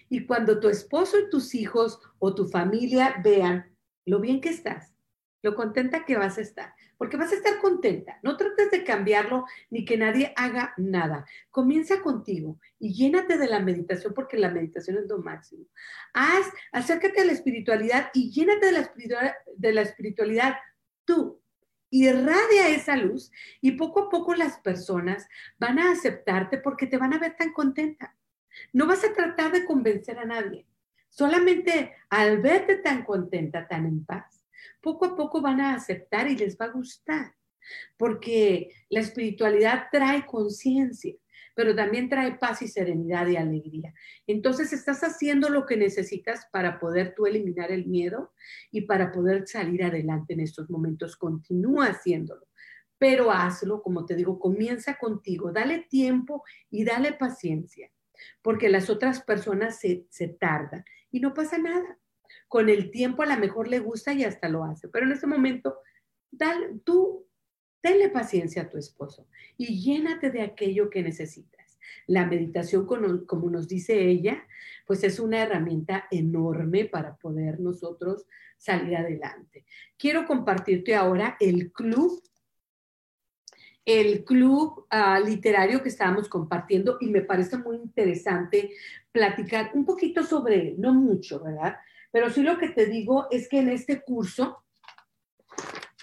Y cuando tu esposo y tus hijos o tu familia vean lo bien que estás, lo contenta que vas a estar, porque vas a estar contenta. No trates de cambiarlo ni que nadie haga nada. Comienza contigo y llénate de la meditación porque la meditación es lo máximo. Haz, acércate a la espiritualidad y llénate de la espiritualidad, de la espiritualidad tú. Irradia esa luz y poco a poco las personas van a aceptarte porque te van a ver tan contenta. No vas a tratar de convencer a nadie. Solamente al verte tan contenta, tan en paz, poco a poco van a aceptar y les va a gustar, porque la espiritualidad trae conciencia, pero también trae paz y serenidad y alegría. Entonces estás haciendo lo que necesitas para poder tú eliminar el miedo y para poder salir adelante en estos momentos. Continúa haciéndolo, pero hazlo, como te digo, comienza contigo, dale tiempo y dale paciencia, porque las otras personas se, se tardan y no pasa nada con el tiempo a lo mejor le gusta y hasta lo hace, pero en este momento, dale, tú, tenle paciencia a tu esposo y llénate de aquello que necesitas. La meditación, como nos dice ella, pues es una herramienta enorme para poder nosotros salir adelante. Quiero compartirte ahora el club el club ah, literario que estábamos compartiendo y me parece muy interesante platicar un poquito sobre él, no mucho, ¿verdad? Pero sí lo que te digo es que en este curso,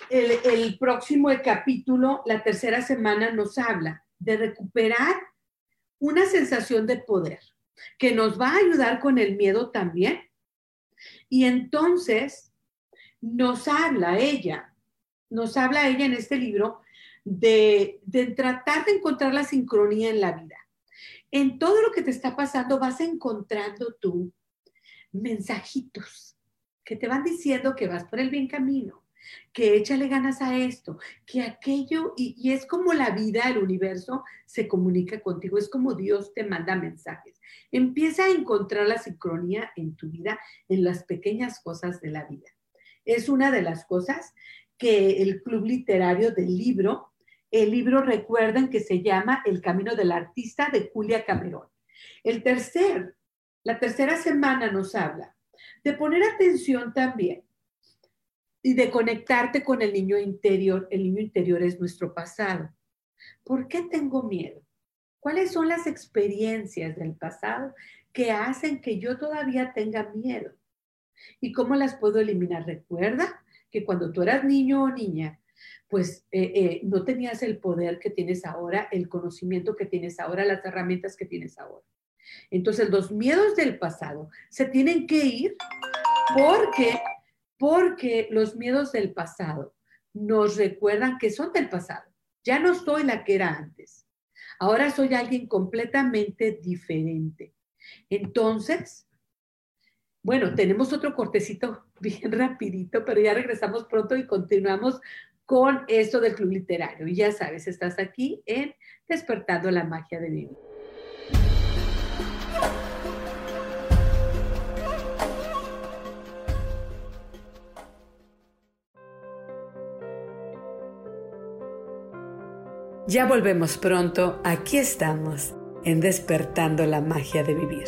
el, próximo capítulo, la tercera semana, nos habla de recuperar una sensación de poder que nos va a ayudar con el miedo también. Y entonces nos habla ella, nos habla ella en este libro de, tratar de encontrar la sincronía en la vida. En todo lo que te está pasando vas encontrando tú mensajitos que te van diciendo que vas por el bien camino, que échale ganas a esto, que aquello, y, es como la vida, el universo se comunica contigo, es como Dios te manda mensajes. Empieza a encontrar la sincronía en tu vida, en las pequeñas cosas de la vida. Es una de las cosas que el Club Literario del Libro, el libro recuerden que se llama El Camino del Artista de Julia Cameron. El tercer la tercera semana nos habla de poner atención también y de conectarte con el niño interior. El niño interior es nuestro pasado. ¿Por qué tengo miedo? ¿Cuáles son las experiencias del pasado que hacen que yo todavía tenga miedo? ¿Y cómo las puedo eliminar? Recuerda que cuando tú eras niño o niña, pues eh, eh, no tenías el poder que tienes ahora, el conocimiento que tienes ahora, las herramientas que tienes ahora. Entonces los miedos del pasado se tienen que ir porque, porque los miedos del pasado nos recuerdan que son del pasado. Ya no soy la que era antes. Ahora soy alguien completamente diferente. Entonces, bueno, tenemos otro cortecito bien rapidito, pero ya regresamos pronto y continuamos con esto del club literario. Y ya sabes, estás aquí en Despertando la Magia de Vivir. Ya volvemos pronto, aquí estamos, en Despertando la Magia de Vivir.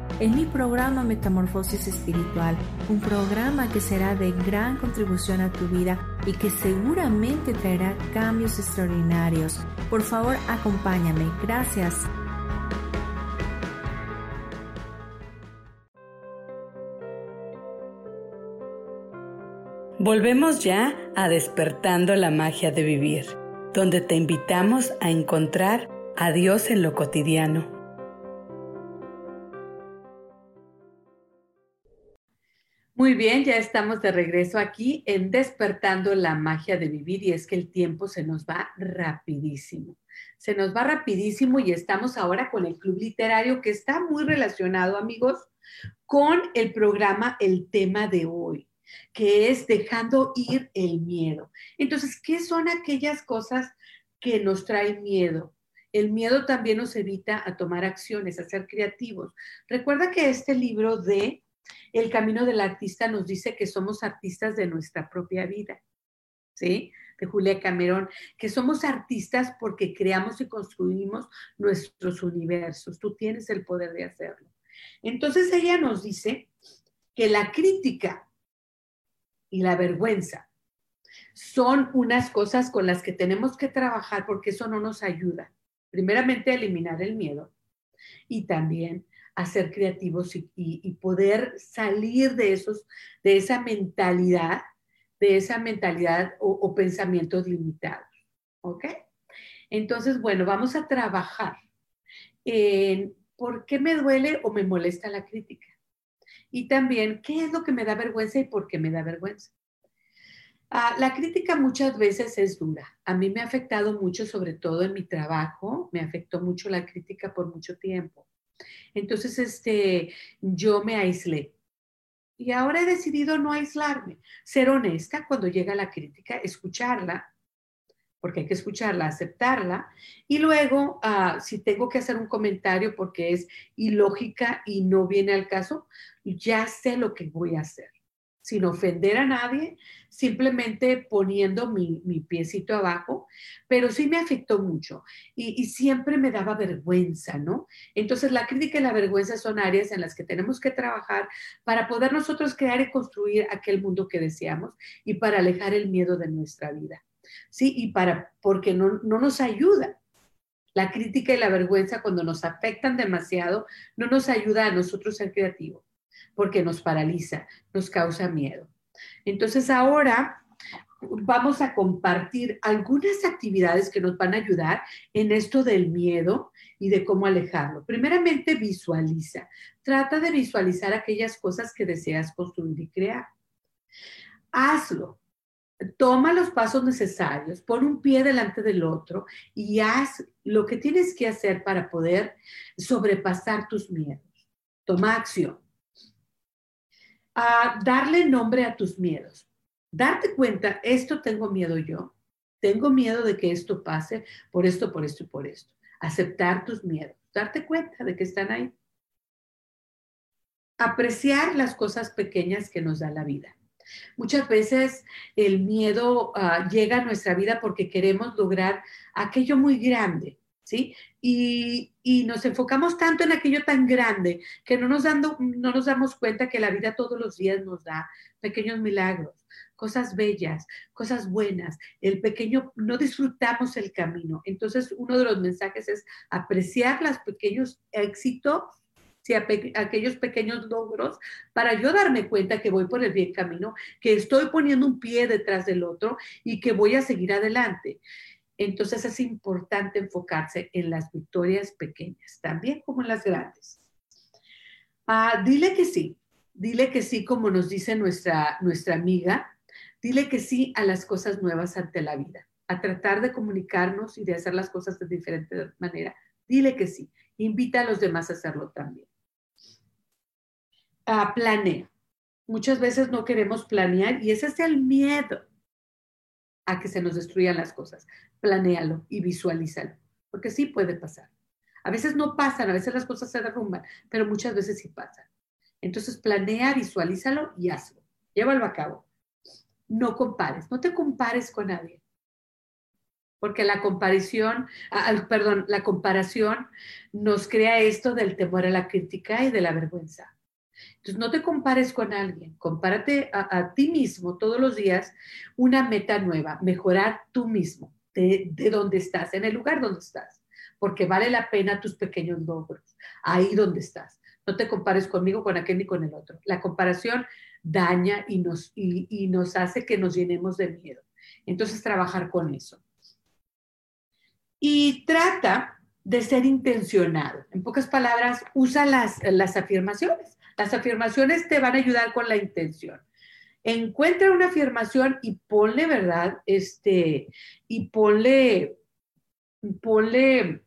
en mi programa Metamorfosis Espiritual, un programa que será de gran contribución a tu vida y que seguramente traerá cambios extraordinarios. Por favor, acompáñame. Gracias. Volvemos ya a despertando la magia de vivir, donde te invitamos a encontrar a Dios en lo cotidiano Muy bien, ya estamos de regreso aquí en Despertando la Magia de Vivir y es que el tiempo se nos va rapidísimo. Se nos va rapidísimo y estamos ahora con el Club Literario que está muy relacionado, amigos, con el programa El tema de hoy, que es dejando ir el miedo. Entonces, ¿qué son aquellas cosas que nos traen miedo? El miedo también nos evita a tomar acciones, a ser creativos. Recuerda que este libro de el camino del artista nos dice que somos artistas de nuestra propia vida, ¿sí? De Julia Cameron, que somos artistas porque creamos y construimos nuestros universos. Tú tienes el poder de hacerlo. Entonces ella nos dice que la crítica y la vergüenza son unas cosas con las que tenemos que trabajar porque eso no nos ayuda. Primeramente, eliminar el miedo y también a ser creativos y, poder salir de, esos, de esa mentalidad, de esa mentalidad o, o pensamientos limitados. ¿Ok? Entonces, bueno, vamos a trabajar en por qué me duele o me molesta la crítica. Y también, ¿qué es lo que me da vergüenza y por qué me da vergüenza? Ah, la crítica muchas veces es dura. A mí me ha afectado mucho, sobre todo en mi trabajo, me afectó mucho la crítica por mucho tiempo. Entonces, este, yo me aislé. Y ahora he decidido no aislarme, ser honesta cuando llega la crítica, escucharla, porque hay que escucharla, aceptarla, y luego, ah, si tengo que hacer un comentario porque es ilógica y no viene al caso, ya sé lo que voy a hacer, sin ofender a nadie, simplemente poniendo mi, piecito abajo, pero sí me afectó mucho y, y, siempre me daba vergüenza, ¿no? Entonces la crítica y la vergüenza son áreas en las que tenemos que trabajar para poder nosotros crear y construir aquel mundo que deseamos y para alejar el miedo de nuestra vida. ¿sí? Y para, porque no, no nos ayuda. La crítica y la vergüenza cuando nos afectan demasiado no nos ayuda a nosotros ser creativos, porque nos paraliza, nos causa miedo. Entonces ahora vamos a compartir algunas actividades que nos van a ayudar en esto del miedo y de cómo alejarlo. Primeramente, visualiza. Trata de visualizar aquellas cosas que deseas construir y crear. Hazlo toma los pasos necesarios, pon un pie delante del otro y haz lo que tienes que hacer para poder sobrepasar tus miedos. Toma acción. A darle nombre a tus miedos. Darte cuenta, esto tengo miedo yo. Tengo miedo de que esto pase por esto, por esto y por esto. Aceptar tus miedos. Darte cuenta de que están ahí. Apreciar las cosas pequeñas que nos da la vida Muchas veces el miedo ah, llega a nuestra vida porque queremos lograr aquello muy grande, ¿sí? Y, nos enfocamos tanto en aquello tan grande que no nos, dando, no nos damos cuenta que la vida todos los días nos da pequeños milagros, cosas bellas, cosas buenas. El pequeño, no disfrutamos el camino. Entonces, uno de los mensajes es apreciar los pequeños éxitos si aquellos pequeños logros para yo darme cuenta que voy por el bien camino, que estoy poniendo un pie detrás del otro y que voy a seguir adelante. Entonces es importante enfocarse en las victorias pequeñas, también como en las grandes. Ah, dile que sí, dile que sí, como nos dice nuestra, nuestra amiga, dile que sí a las cosas nuevas ante la vida, a tratar de comunicarnos y de hacer las cosas de diferente manera. Dile que sí, invita a los demás a hacerlo también planea. Muchas veces no queremos planear y ese es el miedo a que se nos destruyan las cosas. Planéalo y visualízalo, porque sí puede pasar. A veces no pasan, a veces las cosas se derrumban, pero muchas veces sí pasan. Entonces planea, visualízalo y hazlo. Llévalo a cabo. No compares, no te compares con nadie. Porque la comparación, perdón, la comparación nos crea esto del temor a la crítica y de la vergüenza. Entonces, no te compares con alguien, compárate a, ti mismo todos los días una meta nueva, mejorar tú mismo, de, de donde estás, en el lugar donde estás, porque vale la pena tus pequeños logros, ahí donde estás. No te compares conmigo, con aquel ni con el otro. La comparación daña y nos, y nos hace que nos llenemos de miedo. Entonces, trabajar con eso. Y trata de ser intencionado. En pocas palabras, usa las, las afirmaciones. Las afirmaciones te van a ayudar con la intención. Encuentra una afirmación y ponle, ¿verdad? Este, y ponle, ponle,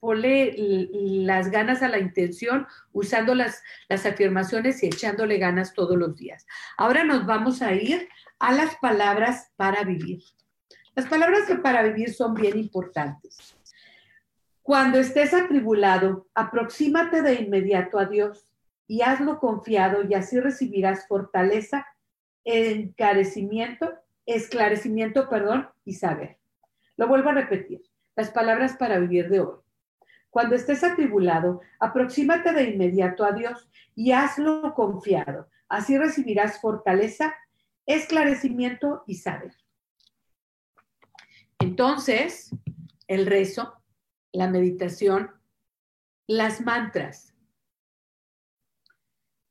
ponle las ganas a la intención usando las, las afirmaciones y echándole ganas todos los días. Ahora nos vamos a ir a las palabras para vivir. Las palabras para vivir son bien importantes. Cuando estés atribulado, aproxímate de inmediato a Dios y hazlo confiado y así recibirás fortaleza, encarecimiento, esclarecimiento, perdón, y saber. Lo vuelvo a repetir, las palabras para vivir de hoy. Cuando estés atribulado, aproxímate de inmediato a Dios y hazlo confiado. Así recibirás fortaleza, esclarecimiento y saber. Entonces, el rezo, la meditación, las mantras,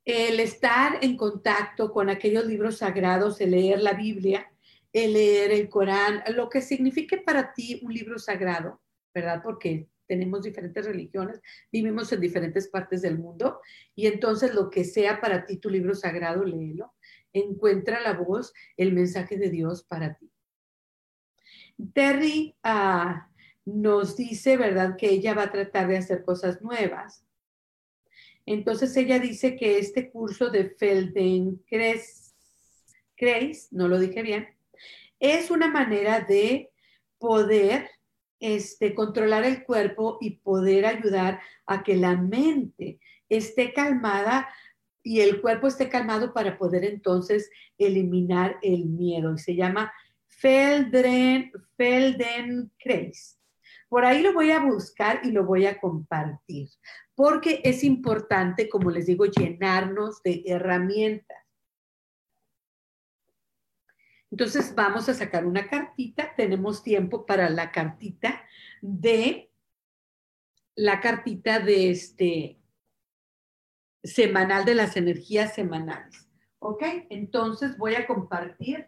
el estar en contacto con aquellos libros sagrados, el leer la Biblia, el leer el Corán, lo que signifique para ti un libro sagrado, ¿verdad? Porque tenemos diferentes religiones, vivimos en diferentes partes del mundo y entonces lo que sea para ti tu libro sagrado, léelo. Encuentra la voz, el mensaje de Dios para ti. Terry ah, nos dice, ¿verdad?, que ella va a tratar de hacer cosas nuevas. Entonces ella dice que este curso de Feldenkrais, no lo dije bien, es una manera de poder este, controlar el cuerpo y poder ayudar a que la mente esté calmada y el cuerpo esté calmado para poder entonces eliminar el miedo. Y se llama Feldren, Feldenkrais. Por ahí lo voy a buscar y lo voy a compartir, porque es importante, como les digo, llenarnos de herramientas. Entonces vamos a sacar una cartita, tenemos tiempo para la cartita de la cartita de este semanal de las energías semanales. ¿Ok? Entonces voy a compartir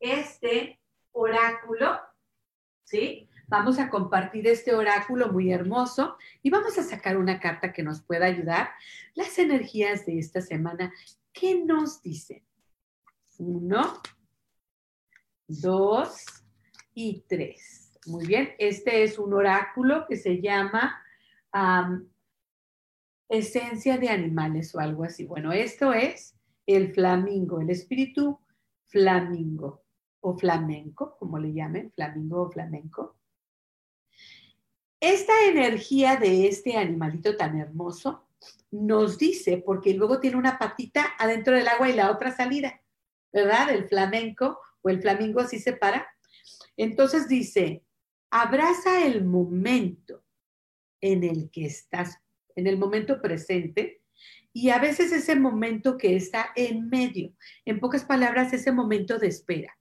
este oráculo, ¿sí? Vamos a compartir este oráculo muy hermoso y vamos a sacar una carta que nos pueda ayudar. Las energías de esta semana, ¿qué nos dicen? Uno, dos y tres. Muy bien, este es un oráculo que se llama esencia de animales o algo así. Bueno, esto es el flamingo, el espíritu flamingo o flamenco, como le llamen, flamingo o flamenco. Esta energía de este animalito tan hermoso nos dice, porque luego tiene una patita adentro del agua y la otra salida, ¿verdad? El flamenco o el flamingo así se para. Entonces dice, abraza el momento en el que estás, en el momento presente, y a veces ese momento que está en medio, en pocas palabras, ese momento de espera.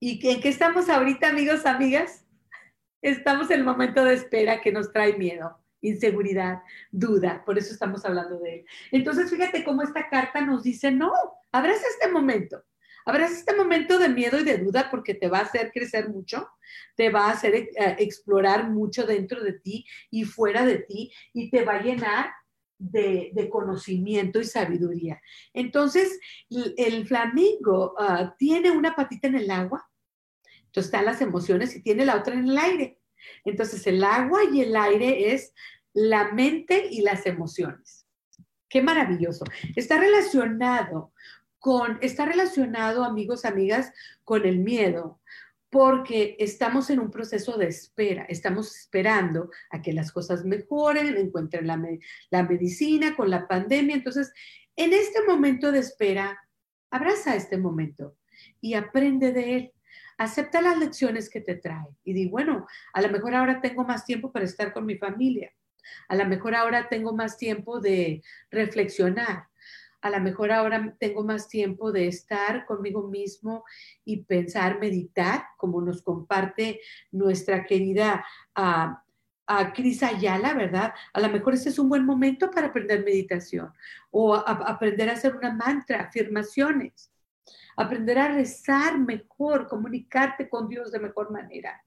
¿Y en qué estamos ahorita, amigos, amigas? Estamos en el momento de espera que nos trae miedo, inseguridad, duda, por eso estamos hablando de él. Entonces, fíjate cómo esta carta nos dice, no, abraza este momento, abraza este momento de miedo y de duda porque te va a hacer crecer mucho, te va a hacer eh, explorar mucho dentro de ti y fuera de ti y te va a llenar de, conocimiento y sabiduría. Entonces, el, flamingo ah, tiene una patita en el agua entonces están las emociones y tiene la otra en el aire. Entonces el agua y el aire es la mente y las emociones. Qué maravilloso. Está relacionado con, está relacionado, amigos, amigas, con el miedo, porque estamos en un proceso de espera, estamos esperando a que las cosas mejoren, encuentren la, la medicina con la pandemia. Entonces, en este momento de espera, abraza este momento y aprende de él acepta las lecciones que te trae. Y di, bueno, a lo mejor ahora tengo más tiempo para estar con mi familia, a lo mejor ahora tengo más tiempo de reflexionar, a lo mejor ahora tengo más tiempo de estar conmigo mismo y pensar, meditar, como nos comparte nuestra querida a, a Cris Ayala, ¿verdad? A lo mejor este es un buen momento para aprender meditación o aprender a hacer una mantra, afirmaciones aprender a rezar mejor, comunicarte con Dios de mejor manera.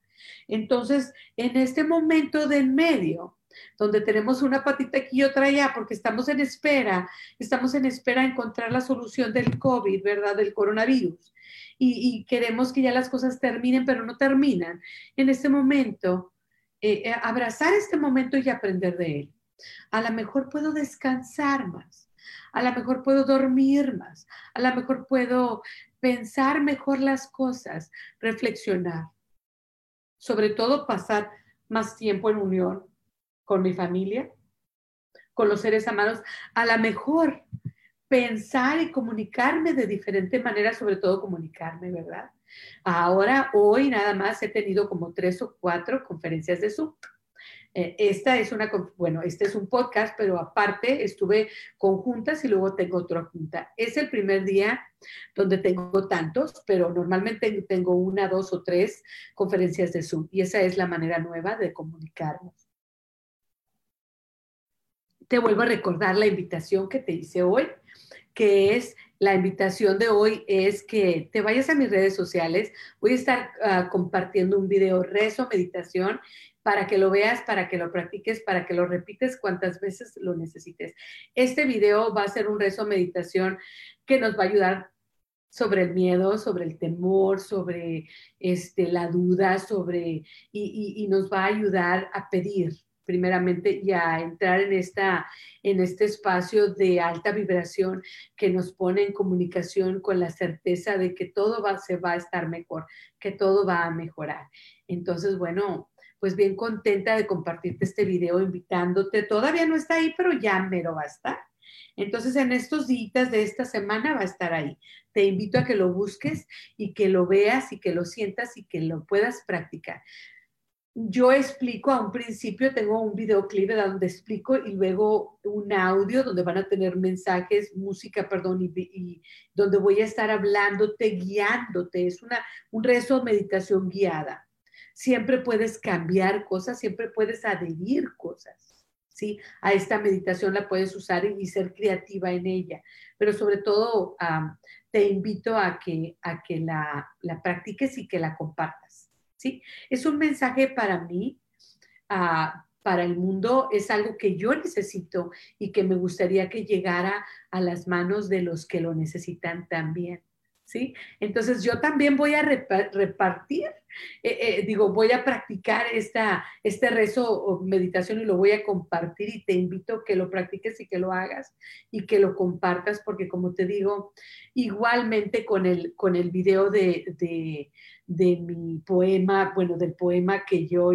Entonces, en este momento de en medio, donde tenemos una patita aquí y otra allá, porque estamos en espera, estamos en espera de encontrar la solución del COVID, ¿verdad? Del coronavirus. Y, queremos que ya las cosas terminen, pero no terminan. En este momento, eh, eh, abrazar este momento y aprender de él. A lo mejor puedo descansar más a lo mejor puedo dormir más, a lo mejor puedo pensar mejor las cosas, reflexionar, sobre todo pasar más tiempo en unión con mi familia, con los seres amados, a lo mejor pensar y comunicarme de diferente manera, sobre todo comunicarme, ¿verdad? Ahora, hoy nada más he tenido como tres o cuatro conferencias de Zoom esta es una, bueno, este es un podcast, pero aparte estuve con juntas y luego tengo otra junta. Es el primer día donde tengo tantos, pero normalmente tengo una, dos o tres conferencias de Zoom y esa es la manera nueva de comunicarnos. Te vuelvo a recordar la invitación que te hice hoy, que es la invitación de hoy es que te vayas a mis redes sociales. Voy a estar ah, compartiendo un video rezo, meditación para que lo veas, para que lo practiques, para que lo repites cuantas veces lo necesites. Este video va a ser un rezo meditación que nos va a ayudar sobre el miedo, sobre el temor, sobre este, la duda, sobre, y, nos va a ayudar a pedir primeramente y a entrar en, esta, en este espacio de alta vibración que nos pone en comunicación con la certeza de que todo se va a estar mejor, que todo va a mejorar. Entonces, bueno, pues bien contenta de compartirte este video, invitándote. Todavía no está ahí, pero ya me lo va a estar. Entonces, en estos días de esta semana va a estar ahí. Te invito a que lo busques y que lo veas y que lo sientas y que lo puedas practicar. Yo explico a un principio, tengo un videoclip donde explico y luego un audio donde van a tener mensajes, música, perdón, y, donde voy a estar hablándote, guiándote. Es una, un rezo meditación guiada. Siempre puedes cambiar cosas, siempre puedes adherir cosas. ¿sí? A esta meditación la puedes usar y, ser creativa en ella, pero sobre todo te invito a que, a que la, practiques y que la compartas, ¿sí? Es un mensaje para mí, ah, para el mundo, es algo que yo necesito y que me gustaría que llegara a las manos de los que lo necesitan también. ¿Sí? Entonces yo también voy a repartir, eh, eh, digo, voy a practicar esta, este rezo o meditación y lo voy a compartir y te invito a que lo practiques y que lo hagas y que lo compartas porque como te digo, igualmente con el, con el video de, de, mi poema, bueno, del poema que yo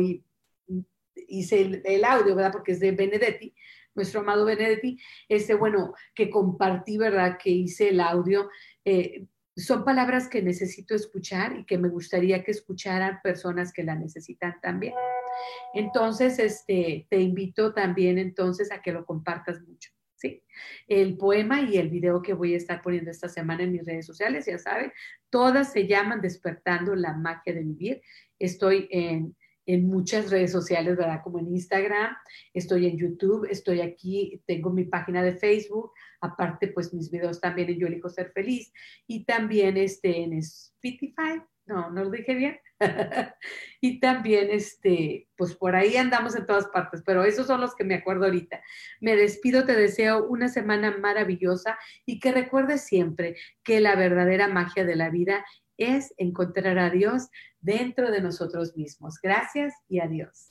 hice el, audio, ¿verdad? Porque es de Benedetti, nuestro amado Benedetti, este, bueno, que compartí, ¿verdad? Que hice el audio. Eh, son palabras que necesito escuchar y que me gustaría que escucharan personas que la necesitan también. Entonces, este, te invito también entonces a que lo compartas mucho. ¿sí? El poema y el video que voy a estar poniendo esta semana en mis redes sociales, ya saben, todas se llaman Despertando la magia de vivir. Estoy en, en muchas redes sociales, ¿verdad? Como en Instagram, estoy en YouTube, estoy aquí, tengo mi página de Facebook, Aparte, pues mis videos también en Yo elijo ser feliz y también este, en Spotify. No, no lo dije bien. y también, este, pues por ahí andamos en todas partes, pero esos son los que me acuerdo ahorita. Me despido, te deseo una semana maravillosa y que recuerdes siempre que la verdadera magia de la vida es encontrar a Dios dentro de nosotros mismos. Gracias y adiós.